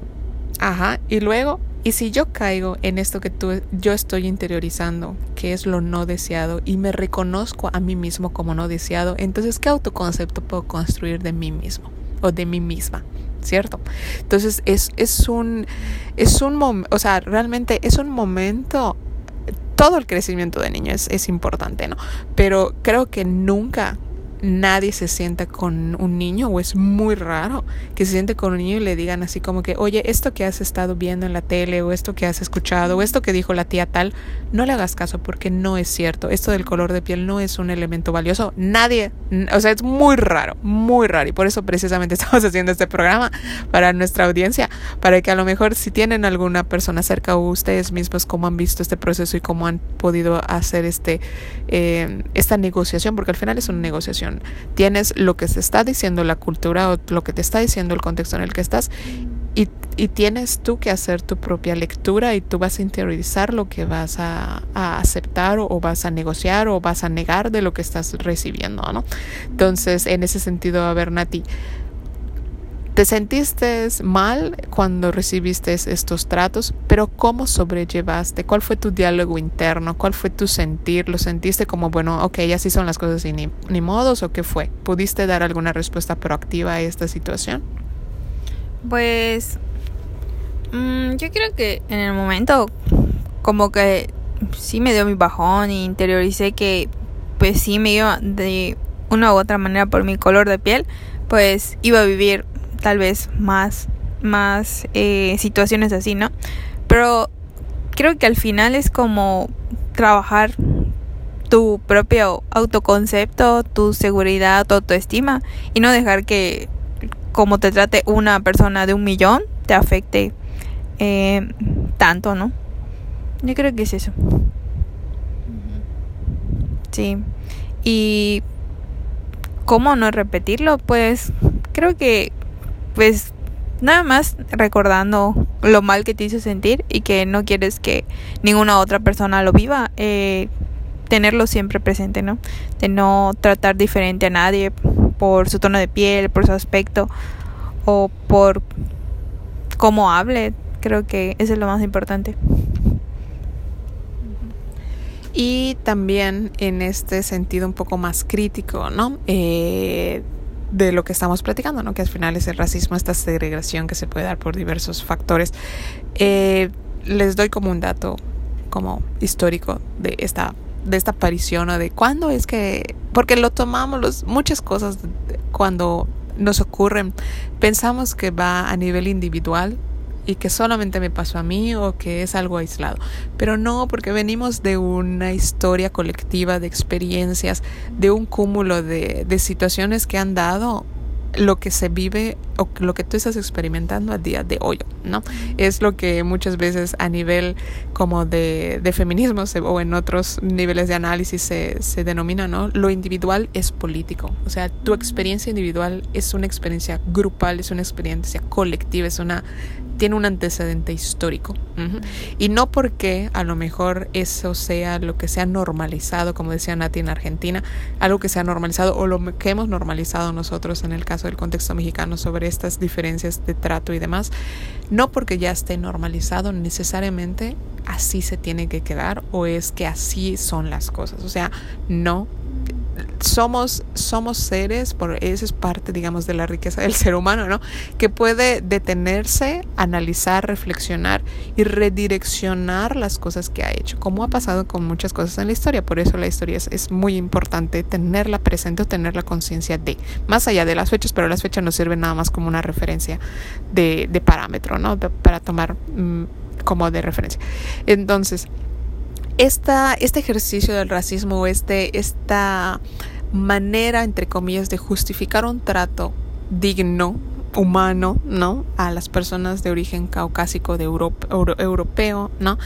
ajá, y luego y si yo caigo en esto que tú, yo estoy interiorizando, que es lo no deseado, y me reconozco a mí mismo como no deseado, entonces, ¿qué autoconcepto puedo construir de mí mismo o de mí misma? ¿Cierto? Entonces, es, es un, es un o sea, realmente es un momento, todo el crecimiento de niño es, es importante, ¿no? Pero creo que nunca nadie se sienta con un niño o es muy raro que se siente con un niño y le digan así como que, oye, esto que has estado viendo en la tele o esto que has escuchado o esto que dijo la tía tal, no le hagas caso porque no es cierto. Esto del color de piel no es un elemento valioso. Nadie, o sea, es muy raro, muy raro y por eso precisamente [LAUGHS] estamos haciendo este programa para nuestra audiencia, para que a lo mejor si tienen alguna persona cerca o ustedes mismos cómo han visto este proceso y cómo han podido hacer este, eh, esta negociación, porque al final es una negociación Tienes lo que se está diciendo la cultura o lo que te está diciendo el contexto en el que estás y, tienes tú que hacer tu propia lectura y tú vas a interiorizar lo que vas a, aceptar o, vas a negociar o vas a negar de lo que estás recibiendo, ¿no? Entonces, en ese sentido, a ver, Nati, te sentiste mal cuando recibiste estos tratos, pero ¿cómo sobrellevaste? ¿Cuál fue tu diálogo interno? ¿Cuál fue tu sentir? ¿Lo sentiste como, bueno, ok, así son las cosas y ni, ni modos o qué fue? ¿Pudiste dar alguna respuesta proactiva a esta situación? Pues mm, yo creo que en el momento como que sí me dio mi bajón y interioricé que pues sí me iba de una u otra manera por mi color de piel, pues iba a vivir tal vez más, más eh, situaciones así, ¿no? Pero creo que al final es como trabajar tu propio autoconcepto, tu seguridad, tu autoestima y no dejar que como te trate una persona de un millón te afecte eh, tanto, ¿no? Yo creo que es eso. Sí. Y cómo no repetirlo, pues creo que pues nada más recordando lo mal que te hizo sentir y que no quieres que ninguna otra persona lo viva, eh, tenerlo siempre presente, ¿no? De no tratar diferente a nadie por su tono de piel, por su aspecto o por cómo hable. Creo que eso es lo más importante. Y también en este sentido un poco más crítico, ¿no? Eh, de lo que estamos platicando, ¿no? que al final es el racismo, esta segregación que se puede dar por diversos factores. Eh, les doy como un dato como histórico de esta de esta aparición o de cuándo es que porque lo tomamos los, muchas cosas cuando nos ocurren pensamos que va a nivel individual y que solamente me pasó a mí o que es algo aislado. Pero no, porque venimos de una historia colectiva de experiencias, de un cúmulo de, de situaciones que han dado lo que se vive o lo que tú estás experimentando a día de hoy, ¿no? Es lo que muchas veces a nivel como de, de feminismo o en otros niveles de análisis se, se denomina, ¿no? Lo individual es político, o sea, tu experiencia individual es una experiencia grupal, es una experiencia colectiva, es una tiene un antecedente histórico. Y no porque a lo mejor eso sea lo que sea normalizado, como decía Nati en Argentina, algo que sea normalizado o lo que hemos normalizado nosotros en el caso del contexto mexicano sobre estas diferencias de trato y demás, no porque ya esté normalizado necesariamente así se tiene que quedar o es que así son las cosas. O sea, no somos, somos seres, por eso es parte, digamos, de la riqueza del ser humano, ¿no? Que puede detenerse, analizar, reflexionar y redireccionar las cosas que ha hecho, como ha pasado con muchas cosas en la historia. Por eso la historia es, muy importante tenerla presente o tener la conciencia de, más allá de las fechas, pero las fechas nos sirven nada más como una referencia de, parámetro, ¿no? para tomar mm, como de referencia. Entonces, esta, este ejercicio del racismo, este, esta manera, entre comillas, de justificar un trato digno humano, ¿no? A las personas de origen caucásico de europeo, ¿no?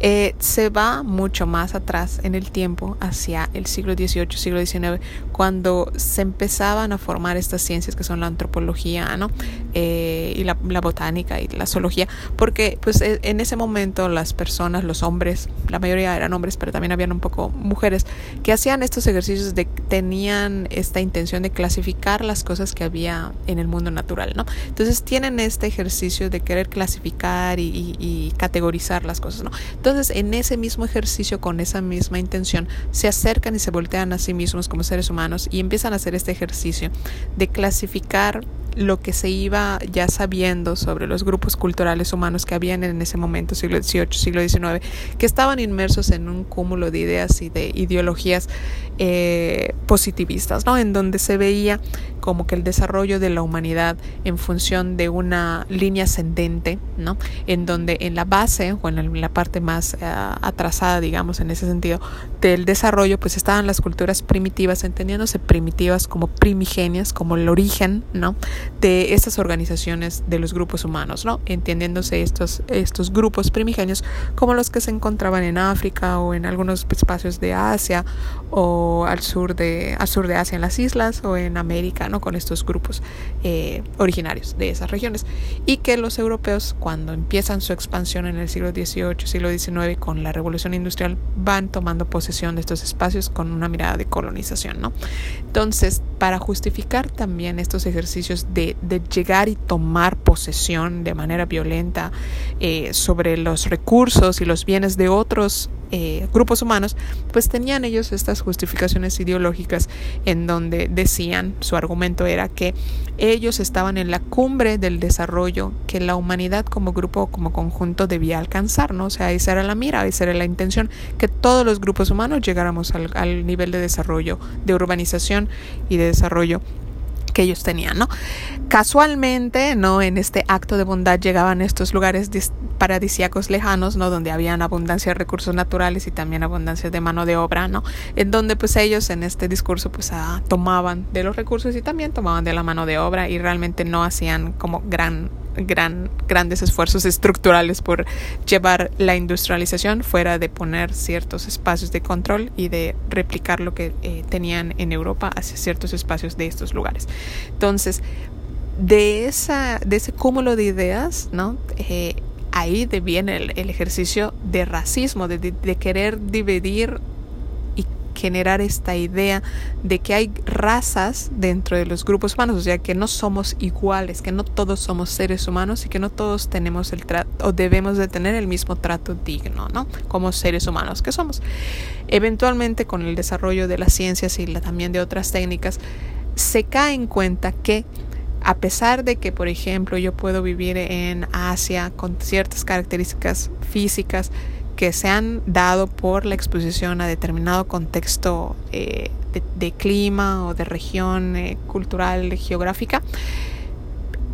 Eh, se va mucho más atrás en el tiempo, hacia el siglo XVIII, siglo XIX, cuando se empezaban a formar estas ciencias que son la antropología, ¿no? Eh, y la, botánica y la zoología, porque pues e, en ese momento las personas, los hombres, la mayoría eran hombres, pero también habían un poco mujeres, que hacían estos ejercicios de, tenían esta intención de clasificar las cosas que había en el mundo natural. Entonces tienen este ejercicio de querer clasificar y, categorizar las cosas, ¿no? Entonces en ese mismo ejercicio, con esa misma intención, se acercan y se voltean a sí mismos como seres humanos y empiezan a hacer este ejercicio de clasificar lo que se iba ya sabiendo sobre los grupos culturales humanos que habían en ese momento, siglo XVIII, siglo XIX, que estaban inmersos en un cúmulo de ideas y de ideologías eh, positivistas, ¿no? En donde se veía como que el desarrollo de la humanidad en función de una línea ascendente, ¿no? En donde en la base o en la parte más eh, atrasada, digamos, en ese sentido, del desarrollo, pues estaban las culturas primitivas, entendiéndose primitivas como primigenias, como el origen, ¿no? De estas organizaciones de los grupos humanos, ¿no? Entendiéndose estos, estos grupos primigenios como los que se encontraban en África o en algunos espacios de Asia o al sur de, al sur de Asia en las islas o en América, ¿no? con estos grupos eh, originarios de esas regiones y que los europeos cuando empiezan su expansión en el siglo XVIII, siglo XIX con la revolución industrial van tomando posesión de estos espacios con una mirada de colonización. ¿no? Entonces, para justificar también estos ejercicios de, llegar y tomar posesión de manera violenta eh, sobre los recursos y los bienes de otros eh, grupos humanos, pues tenían ellos estas justificaciones ideológicas en donde decían, su argumento era que ellos estaban en la cumbre del desarrollo que la humanidad como grupo, como conjunto debía alcanzar, ¿no? O sea, esa era la mira, esa era la intención, que todos los grupos humanos llegáramos al, al nivel de desarrollo, de urbanización y de desarrollo que ellos tenían, ¿no? Casualmente, ¿no? En este acto de bondad llegaban estos lugares paradisíacos lejanos, ¿no? Donde habían abundancia de recursos naturales y también abundancia de mano de obra, ¿no? En donde pues ellos en este discurso pues ah, tomaban de los recursos y también tomaban de la mano de obra y realmente no hacían como gran gran, grandes esfuerzos estructurales por llevar la industrialización fuera de poner ciertos espacios de control y de replicar lo que eh, tenían en Europa hacia ciertos espacios de estos lugares. Entonces, de, esa, de ese cúmulo de ideas, ¿no? Eh, ahí viene el, ejercicio de racismo, de querer dividir generar esta idea de que hay razas dentro de los grupos humanos, o sea, que no somos iguales, que no todos somos seres humanos y que no todos tenemos el o debemos de tener el mismo trato digno, ¿no? Como seres humanos que somos. Eventualmente con el desarrollo de las ciencias y también de otras técnicas, se cae en cuenta que a pesar de que, por ejemplo, yo puedo vivir en Asia con ciertas características físicas, que se han dado por la exposición a determinado contexto eh, de, clima o de región eh, cultural, geográfica,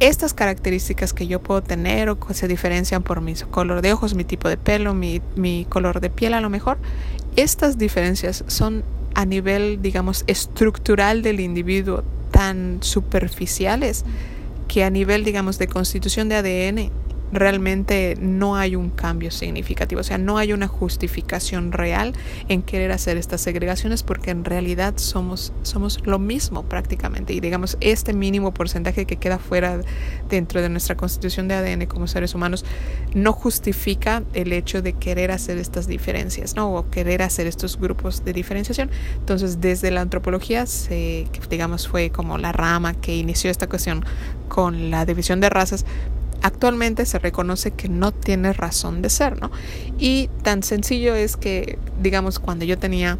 estas características que yo puedo tener o que se diferencian por mi color de ojos, mi tipo de pelo, mi, mi color de piel a lo mejor, estas diferencias son a nivel, digamos, estructural del individuo tan superficiales que a nivel, digamos, de constitución de ADN realmente no hay un cambio significativo, o sea, no hay una justificación real en querer hacer estas segregaciones porque en realidad somos, somos lo mismo prácticamente y digamos este mínimo porcentaje que queda fuera dentro de nuestra constitución de ADN como seres humanos no justifica el hecho de querer hacer estas diferencias, ¿no? O querer hacer estos grupos de diferenciación. Entonces, desde la antropología, se, digamos, fue como la rama que inició esta cuestión con la división de razas, actualmente se reconoce que no tiene razón de ser, ¿no? Y tan sencillo es que, digamos, cuando yo tenía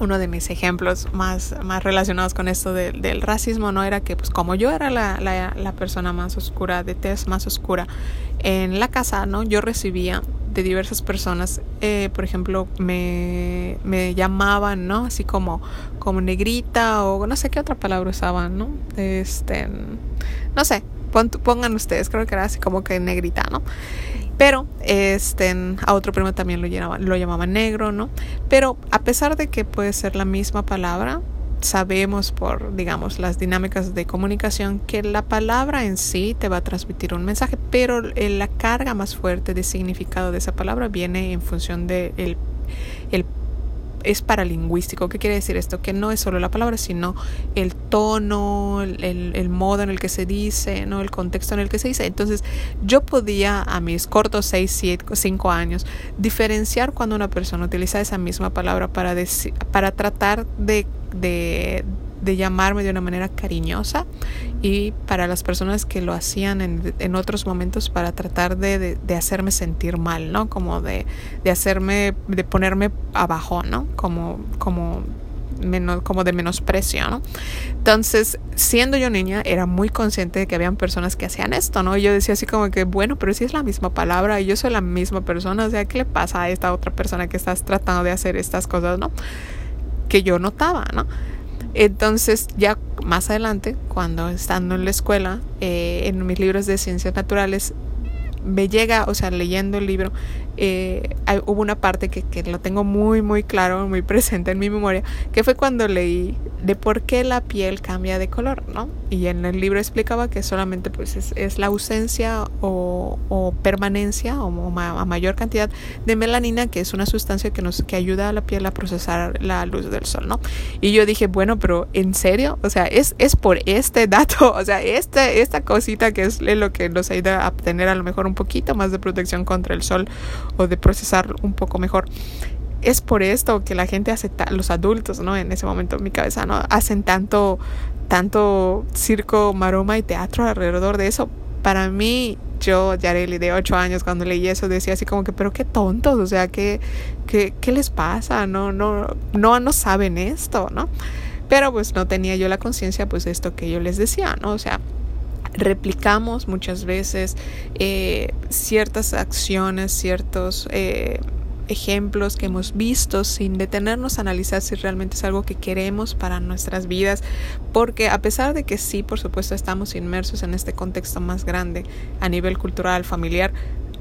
uno de mis ejemplos más, más relacionados con esto del racismo, ¿no? Era que, pues, como yo era la, la, persona más oscura, de tez más oscura en la casa, ¿no? Yo recibía de diversas personas, eh, por ejemplo, me, me, llamaban, ¿no? Así como, como negrita o no sé qué otra palabra usaban, ¿no? Este, no sé, pongan ustedes, creo que era así como que negrita, ¿no? Pero este, a otro primo también lo, llamaban, lo llamaban negro, ¿no? Pero a pesar de que puede ser la misma palabra, sabemos por, digamos, las dinámicas de comunicación que la palabra en sí te va a transmitir un mensaje, pero la carga más fuerte de significado de esa palabra viene en función de el, el es paralingüístico. ¿Qué quiere decir esto? Que no es solo la palabra, sino el tono, el, el, modo en el que se dice, ¿no? el contexto en el que se dice. Entonces, yo podía a mis cortos 6, 7, 5 años diferenciar cuando una persona utiliza esa misma palabra para, para tratar de, de, de llamarme de una manera cariñosa y para las personas que lo hacían en, en otros momentos para tratar de, de, hacerme sentir mal, ¿no? Como de, de, hacerme, de ponerme abajo, ¿no? Como, como, menos, como de menosprecio, ¿no? Entonces, siendo yo niña, era muy consciente de que habían personas que hacían esto, ¿no? Y yo decía así como que, bueno, pero si es la misma palabra y yo soy la misma persona, o sea, ¿qué le pasa a esta otra persona que estás tratando de hacer estas cosas, ¿no? Que yo notaba, ¿no? Entonces ya más adelante, cuando estando en la escuela, eh, en mis libros de ciencias naturales, me llega, o sea, leyendo el libro, eh, hubo una parte que, que, lo tengo muy, muy claro, muy presente en mi memoria, que fue cuando leí de por qué la piel cambia de color, ¿no? Y en el libro explicaba que solamente pues es, es la ausencia o, o permanencia o ma a mayor cantidad de melanina, que es una sustancia que nos que ayuda a la piel a procesar la luz del sol, ¿no? Y yo dije, bueno, pero ¿en serio? O sea, es, es por este dato, [LAUGHS] o sea, esta, esta cosita que es lo que nos ayuda a obtener a lo mejor un poquito más de protección contra el sol o de procesar un poco mejor. Es por esto que la gente hace, los adultos, ¿no? En ese momento en mi cabeza, ¿no? Hacen tanto, tanto circo, maroma y teatro alrededor de eso. Para mí, yo, Yareli, de 8 años, cuando leí eso, decía así como que, pero qué tontos, o sea, ¿qué, qué, qué les pasa? No, no, no, no saben esto, ¿no? Pero pues no tenía yo la conciencia, pues, de esto que yo les decía, ¿no? O sea, replicamos muchas veces eh, ciertas acciones, ciertos eh, ejemplos que hemos visto sin detenernos a analizar si realmente es algo que queremos para nuestras vidas, porque a pesar de que sí, por supuesto, estamos inmersos en este contexto más grande a nivel cultural, familiar,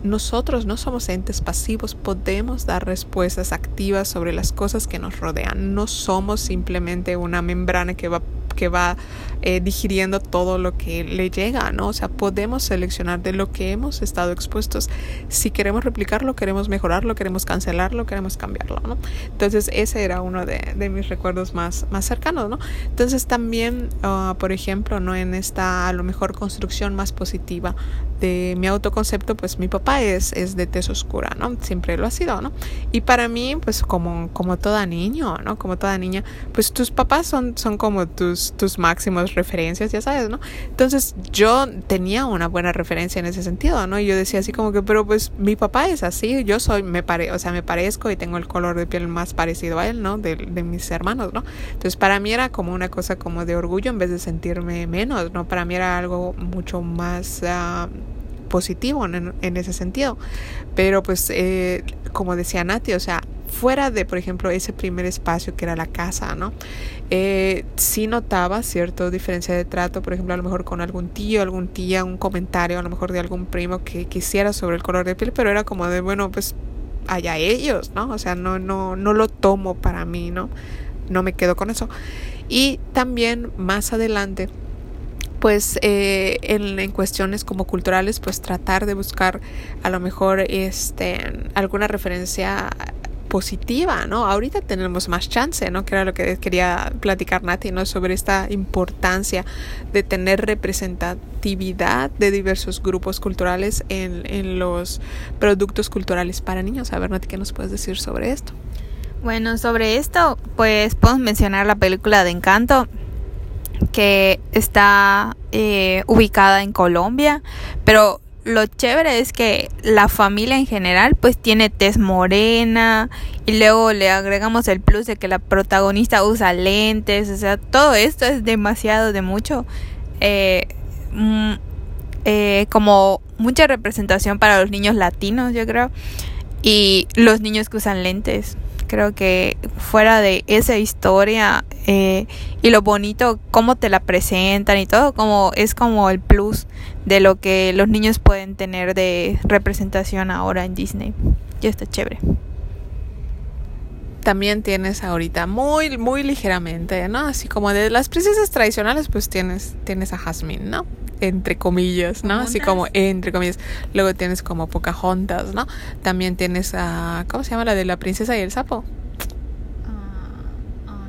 nosotros no somos entes pasivos, podemos dar respuestas activas sobre las cosas que nos rodean. No somos simplemente una membrana que va que va eh, digiriendo todo lo que le llega, ¿no? O sea, podemos seleccionar de lo que hemos estado expuestos. Si queremos replicarlo, queremos mejorarlo, queremos cancelarlo, queremos cambiarlo, ¿no? Entonces, ese era uno de, de mis recuerdos más, más cercanos, ¿no? Entonces, también, uh, por ejemplo, ¿no? En esta, a lo mejor, construcción más positiva de mi autoconcepto, pues mi papá es, es de tez oscura, ¿no? Siempre lo ha sido, ¿no? Y para mí, pues como, como toda niño, ¿no? Como toda niña, pues tus papás son, son como tus tus, máximas referencias, ya sabes, ¿no? Entonces yo tenía una buena referencia en ese sentido, ¿no? Y yo decía así como que, pero pues mi papá es así, yo soy, me pare, o sea, me parezco y tengo el color de piel más parecido a él, ¿no? De, mis hermanos, ¿no? Entonces para mí era como una cosa como de orgullo en vez de sentirme menos, ¿no? Para mí era algo mucho más... Uh, positivo en, en, ese sentido. Pero pues, eh, como decía Nati, o sea, fuera de, por ejemplo, ese primer espacio que era la casa, ¿no? Eh, sí notaba cierta diferencia de trato, por ejemplo, a lo mejor con algún tío, algún tía, un comentario, a lo mejor de algún primo que quisiera sobre el color de piel, pero era como de, bueno, pues allá ellos, ¿no? O sea, no, no, no lo tomo para mí, ¿no? No me quedo con eso. Y también más adelante, pues eh, en, en, cuestiones como culturales, pues tratar de buscar a lo mejor este, alguna referencia positiva, ¿no? Ahorita tenemos más chance, ¿no? Que era lo que quería platicar Nati, ¿no? Sobre esta importancia de tener representatividad de diversos grupos culturales en, en los productos culturales para niños. A ver, Nati, ¿qué nos puedes decir sobre esto? Bueno, sobre esto, pues podemos mencionar la película de Encanto, que está eh, ubicada en Colombia, pero lo chévere es que la familia en general pues tiene tez morena y luego le agregamos el plus de que la protagonista usa lentes, o sea, todo esto es demasiado de mucho, eh, mm, eh, como mucha representación para los niños latinos yo creo y los niños que usan lentes creo que fuera de esa historia eh, y lo bonito, cómo te la presentan y todo, como es como el plus de lo que los niños pueden tener de representación ahora en Disney. Ya está chévere. También tienes ahorita muy, muy ligeramente, ¿no? Así como de las princesas tradicionales, pues tienes, tienes a Jasmine, ¿no? Entre comillas, ¿no? Así como entre comillas. Luego tienes como Pocahontas, ¿no? También tienes a, ¿cómo se llama la de la princesa y el sapo? Ah,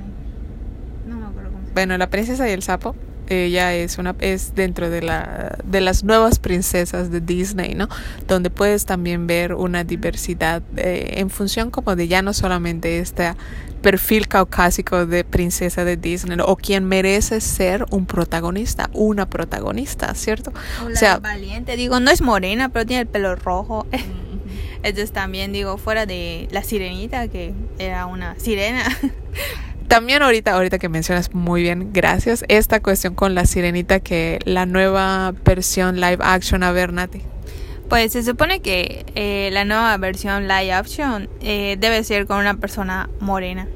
no me acuerdo cómo se llama. Bueno, la princesa y el sapo ella es una es dentro de la de las nuevas princesas de Disney no donde puedes también ver una diversidad eh, en función como de ya no solamente este perfil caucásico de princesa de Disney o quien merece ser un protagonista una protagonista cierto o, sea valiente digo no es morena pero tiene el pelo rojo. [LAUGHS] Entonces también digo fuera de la sirenita que era una sirena también ahorita, ahorita que mencionas muy bien, gracias, esta cuestión con la sirenita que la nueva versión live action, a ver, Nati. Pues se supone que eh, la nueva versión live action eh, debe ser con una persona morena.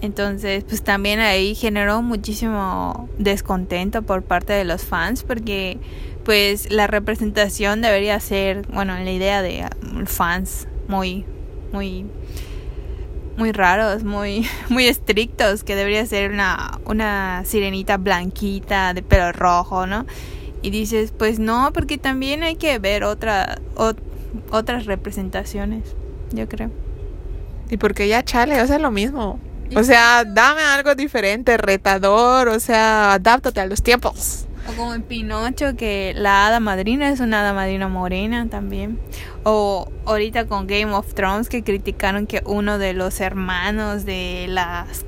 Entonces, pues también ahí generó muchísimo descontento por parte de los fans porque pues la representación debería ser, bueno, la idea de fans muy, muy muy raros, muy, [LAUGHS] muy estrictos, que debería ser una, una sirenita blanquita de pelo rojo, ¿no? Y dices, pues no, porque también hay que ver otra, otras representaciones, yo creo. Y porque ya chale, o sea, lo mismo. O sea, dame algo diferente, retador, o sea, adáptate a los tiempos. O como en Pinocho, que la hada madrina es una hada madrina morena también. O ahorita con Game of Thrones, que criticaron que uno de los hermanos de las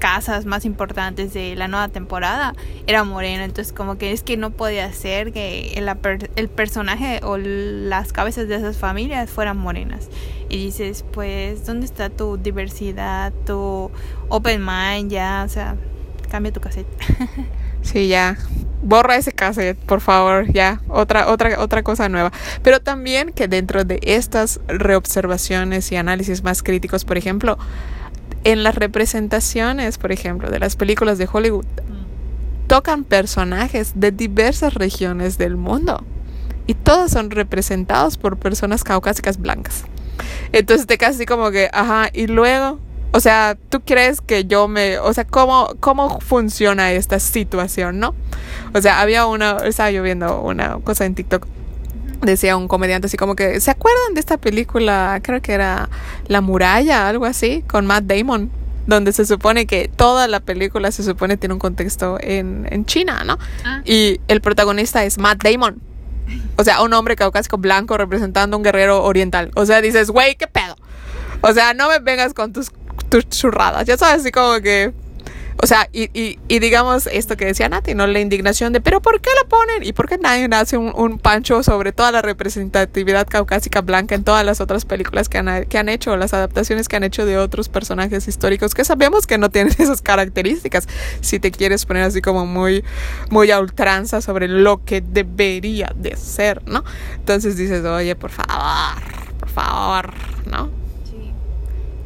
casas más importantes de la nueva temporada era moreno. Entonces, como que es que no podía ser que el, el personaje o las cabezas de esas familias fueran morenas. Y dices, pues, ¿dónde está tu diversidad, tu open mind? Ya, o sea, cambia tu cassette. [LAUGHS] sí, ya borra ese cassette, por favor, ya, otra, otra, otra cosa nueva. Pero también que dentro de estas reobservaciones y análisis más críticos, por ejemplo, en las representaciones, por ejemplo, de las películas de Hollywood, tocan personajes de diversas regiones del mundo y todos son representados por personas caucásicas blancas. Entonces te así como que, ajá, y luego, o sea, ¿tú crees que yo me, o sea, cómo, cómo funciona esta situación, no? O sea, había una, estaba yo viendo una cosa en TikTok, decía un comediante así como que, ¿se acuerdan de esta película? Creo que era La muralla, algo así, con Matt Damon, donde se supone que toda la película se supone tiene un contexto en, en China, ¿no? Ah. Y el protagonista es Matt Damon. O sea, un hombre caucásico blanco representando a un guerrero oriental. O sea, dices, güey, ¿qué pedo? O sea, no me vengas con tus tus churradas. Ya sabes, así como que. O sea, y, y, y, digamos esto que decía Nati, ¿no? La indignación de, pero ¿por qué lo ponen? ¿Y por qué nadie hace un, un, pancho sobre toda la representatividad caucásica blanca en todas las otras películas que han, que han hecho, las adaptaciones que han hecho de otros personajes históricos que sabemos que no tienen [LAUGHS] esas características? Si te quieres poner así como muy, muy a ultranza sobre lo que debería de ser, ¿no? Entonces dices, oye, por favor, por favor, ¿no?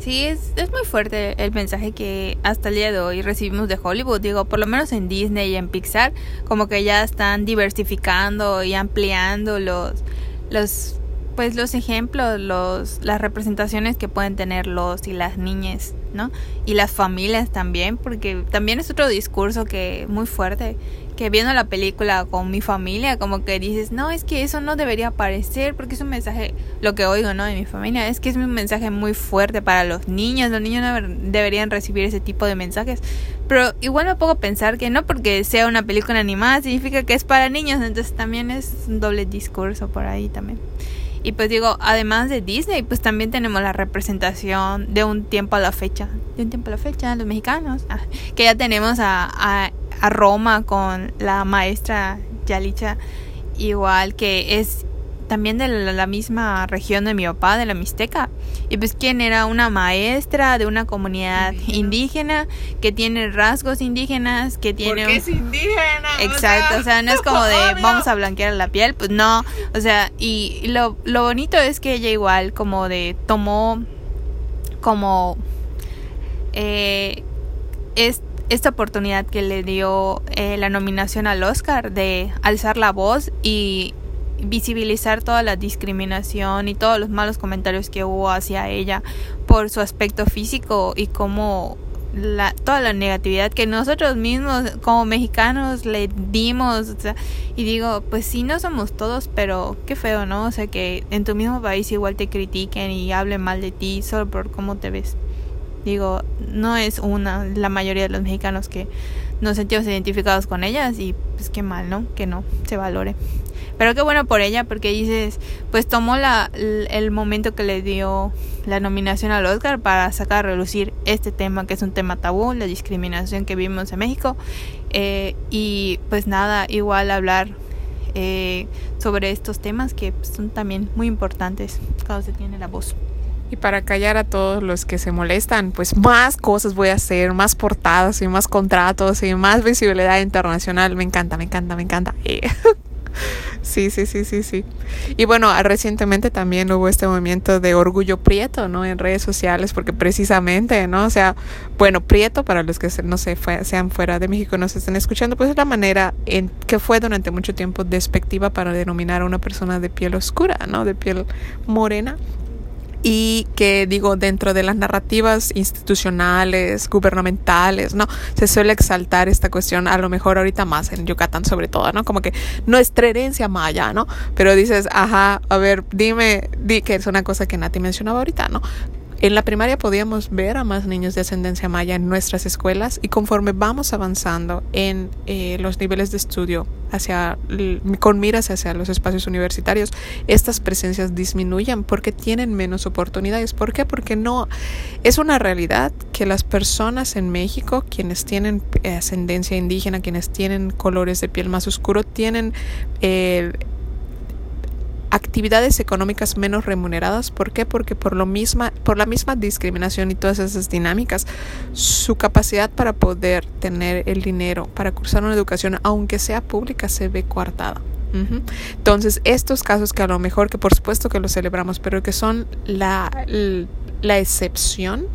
Sí, es, es muy fuerte el mensaje que hasta el día de hoy recibimos de Hollywood. Digo, por lo menos en Disney y en Pixar, como que ya están diversificando y ampliando los, los pues los ejemplos, los, las representaciones que pueden tener los y las niñas, ¿no? Y las familias también, porque también es otro discurso que muy fuerte que viendo la película con mi familia, como que dices, no, es que eso no debería aparecer, porque es un mensaje, lo que oigo, ¿no? De mi familia, es que es un mensaje muy fuerte para los niños, los niños no deberían recibir ese tipo de mensajes. Pero igual me pongo pensar que no porque sea una película animada significa que es para niños, entonces también es un doble discurso por ahí también. Y pues digo, además de Disney, pues también tenemos la representación de un tiempo a la fecha. De un tiempo a la fecha, los mexicanos. Ah, que ya tenemos a, a, a Roma con la maestra Yalicha, igual que es también de la, misma región de mi papá, de la Mixteca. Y pues quien era una maestra de una comunidad indígena, que tiene rasgos indígenas, que tiene... Porque es indígena. Exacto, o sea, no es como de [LAUGHS] vamos a blanquear la piel, pues no. O sea, y lo, lo bonito es que ella igual como de tomó como... Eh, esta oportunidad que le dio eh, la nominación al Oscar de alzar la voz y visibilizar toda la discriminación y todos los malos comentarios que hubo hacia ella por su aspecto físico y cómo la, toda la negatividad que nosotros mismos como mexicanos le dimos y digo pues sí no somos todos pero qué feo no o sea que en tu mismo país igual te critiquen y hablen mal de ti solo por cómo te ves. Digo no es una la mayoría de los mexicanos que nos sentimos identificados con ellas y pues qué mal no que no se valore pero qué bueno por ella, porque dices, pues tomó la, el momento que le dio la nominación al Oscar para sacar a relucir este tema, que es un tema tabú, la discriminación que vivimos en México. Eh, y pues nada, igual hablar eh, sobre estos temas que pues, son también muy importantes cuando se tiene la voz. Y para callar a todos los que se molestan, pues más cosas voy a hacer, más portadas y más contratos y más visibilidad internacional. Me encanta, me encanta, me encanta. [LAUGHS] Sí, sí, sí, sí, sí. Y bueno, recientemente también hubo este movimiento de orgullo prieto, ¿no? En redes sociales, porque precisamente, ¿no? O sea, bueno, prieto, para los que no sé, sean fuera de México y nos estén escuchando, pues es la manera en que fue durante mucho tiempo despectiva para denominar a una persona de piel oscura, ¿no? De piel morena y que digo dentro de las narrativas institucionales, gubernamentales, ¿no? Se suele exaltar esta cuestión, a lo mejor ahorita más en Yucatán sobre todo, ¿no? Como que nuestra herencia maya, ¿no? Pero dices, ajá, a ver, dime, di que es una cosa que Nati mencionaba ahorita, ¿no? En la primaria podíamos ver a más niños de ascendencia maya en nuestras escuelas y conforme vamos avanzando en eh, los niveles de estudio hacia con miras hacia los espacios universitarios, estas presencias disminuyen porque tienen menos oportunidades. ¿Por qué? Porque no es una realidad que las personas en México, quienes tienen eh, ascendencia indígena, quienes tienen colores de piel más oscuro, tienen eh, actividades económicas menos remuneradas. ¿Por qué? Porque por, lo misma, por la misma discriminación y todas esas dinámicas, su capacidad para poder tener el dinero para cursar una educación, aunque sea pública, se ve coartada. Entonces, estos casos que a lo mejor, que por supuesto que los celebramos, pero que son la, la excepción,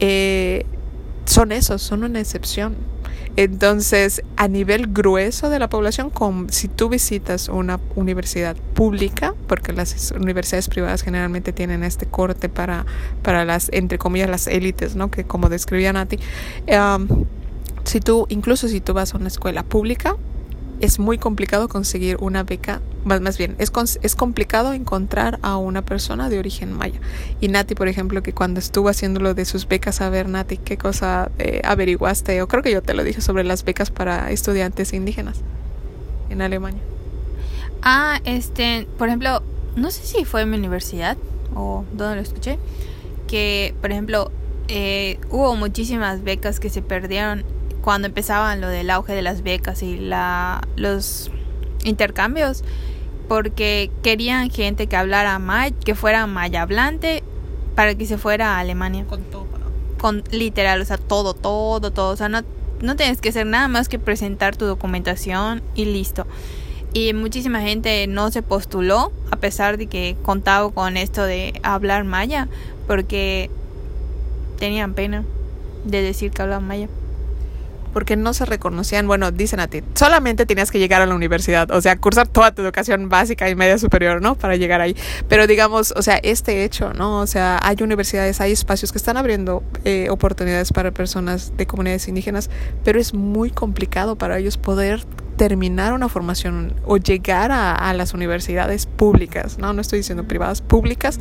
eh, son esos, son una excepción. Entonces, a nivel grueso de la población, si tú visitas una universidad pública, porque las universidades privadas generalmente tienen este corte para, para las, entre comillas, las élites, ¿no? Que como describían a ti, si tú, incluso si tú vas a una escuela pública, es muy complicado conseguir una beca, más, más bien, es, es complicado encontrar a una persona de origen maya. Y Nati, por ejemplo, que cuando estuvo haciendo lo de sus becas, a ver, Nati, ¿qué cosa eh, averiguaste? O creo que yo te lo dije sobre las becas para estudiantes indígenas en Alemania. Ah, este, por ejemplo, no sé si fue en mi universidad o donde lo escuché, que, por ejemplo, eh, hubo muchísimas becas que se perdieron cuando empezaban lo del auge de las becas y la, los intercambios, porque querían gente que hablara maya, que fuera maya hablante, para que se fuera a Alemania. Con todo. Con literal, o sea, todo, todo, todo. O sea, no, no tienes que hacer nada más que presentar tu documentación y listo. Y muchísima gente no se postuló, a pesar de que contaba con esto de hablar maya, porque tenían pena de decir que hablaban maya porque no se reconocían, bueno, dicen a ti, solamente tenías que llegar a la universidad, o sea, cursar toda tu educación básica y media superior, ¿no? Para llegar ahí. Pero digamos, o sea, este hecho, ¿no? O sea, hay universidades, hay espacios que están abriendo eh, oportunidades para personas de comunidades indígenas, pero es muy complicado para ellos poder terminar una formación o llegar a, a, las universidades públicas, no, no estoy diciendo privadas, públicas,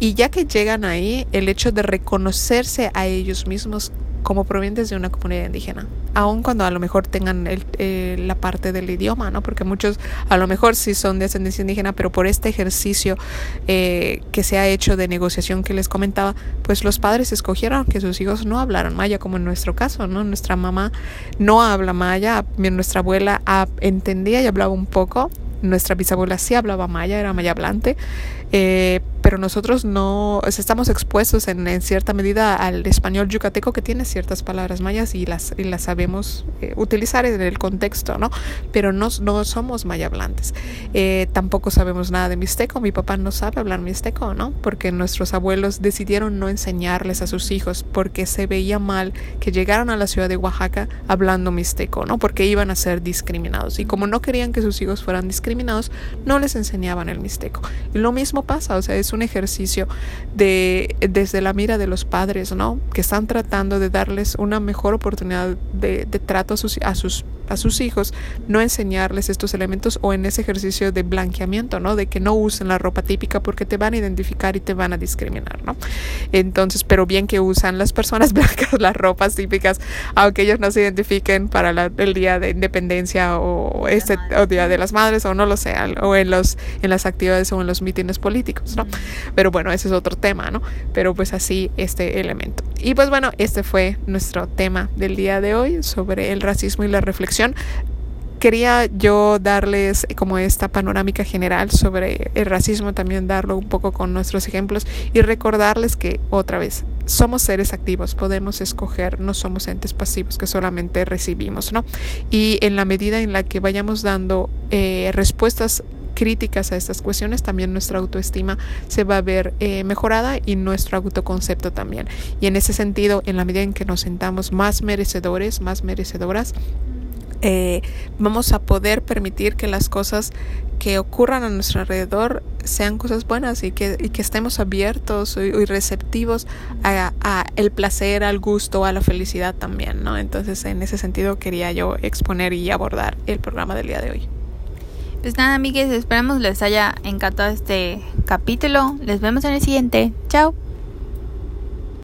y ya que llegan ahí, el hecho de reconocerse a ellos mismos como provenientes de una comunidad indígena, aun cuando a lo mejor tengan el, eh, la parte del idioma, ¿no? Porque muchos a lo mejor sí son de ascendencia indígena, pero por este ejercicio eh, que se ha hecho de negociación que les comentaba, pues los padres escogieron que sus hijos no hablaran maya, como en nuestro caso, ¿no? Nuestra mamá no habla maya, nuestra abuela entendía y hablaba un poco, nuestra bisabuela sí hablaba maya, era maya hablante, eh, pero nosotros no estamos expuestos en, cierta medida al español yucateco que tiene ciertas palabras mayas y las, y las sabemos eh, utilizar en el contexto, ¿no? Pero no, no somos mayablantes. Eh, tampoco sabemos nada de mixteco. Mi papá no sabe hablar mixteco, ¿no? Porque nuestros abuelos decidieron no enseñarles a sus hijos porque se veía mal que llegaran a la ciudad de Oaxaca hablando mixteco, ¿no? Porque iban a ser discriminados. Y como no querían que sus hijos fueran discriminados, no les enseñaban el mixteco. Y lo mismo pasa, o sea, es un ejercicio de desde la mira de los padres, ¿no? Que están tratando de darles una mejor oportunidad de, de trato a sus, a sus a sus hijos no enseñarles estos elementos o en ese ejercicio de blanqueamiento, ¿no? De que no usen la ropa típica porque te van a identificar y te van a discriminar, ¿no? Entonces, pero bien que usan las personas [LAUGHS] blancas las ropas típicas, aunque ellos no se identifiquen para el día de independencia o este o día de las madres o no lo sé, o en los en las actividades o en los mítines políticos, ¿no? Pero bueno, ese es otro tema, ¿no? Pero pues así este elemento. Y pues bueno, este fue nuestro tema del día de hoy sobre el racismo y la reflexión quería yo darles como esta panorámica general sobre el racismo, también darlo un poco con nuestros ejemplos y recordarles que otra vez somos seres activos, podemos escoger, no somos entes pasivos que solamente recibimos, ¿no? Y en la medida en la que vayamos dando eh, respuestas críticas a estas cuestiones, también nuestra autoestima se va a ver eh, mejorada y nuestro autoconcepto también. Y en ese sentido, en la medida en que nos sentamos más merecedores, más merecedoras, eh, vamos a poder permitir que las cosas que ocurran a nuestro alrededor sean cosas buenas y que, y que estemos abiertos y, receptivos a, a, el placer, al gusto, a la felicidad también, ¿no? Entonces, en ese sentido quería yo exponer y abordar el programa del día de hoy. Pues nada, amigues, esperamos les haya encantado este capítulo. Les vemos en el siguiente. Chao.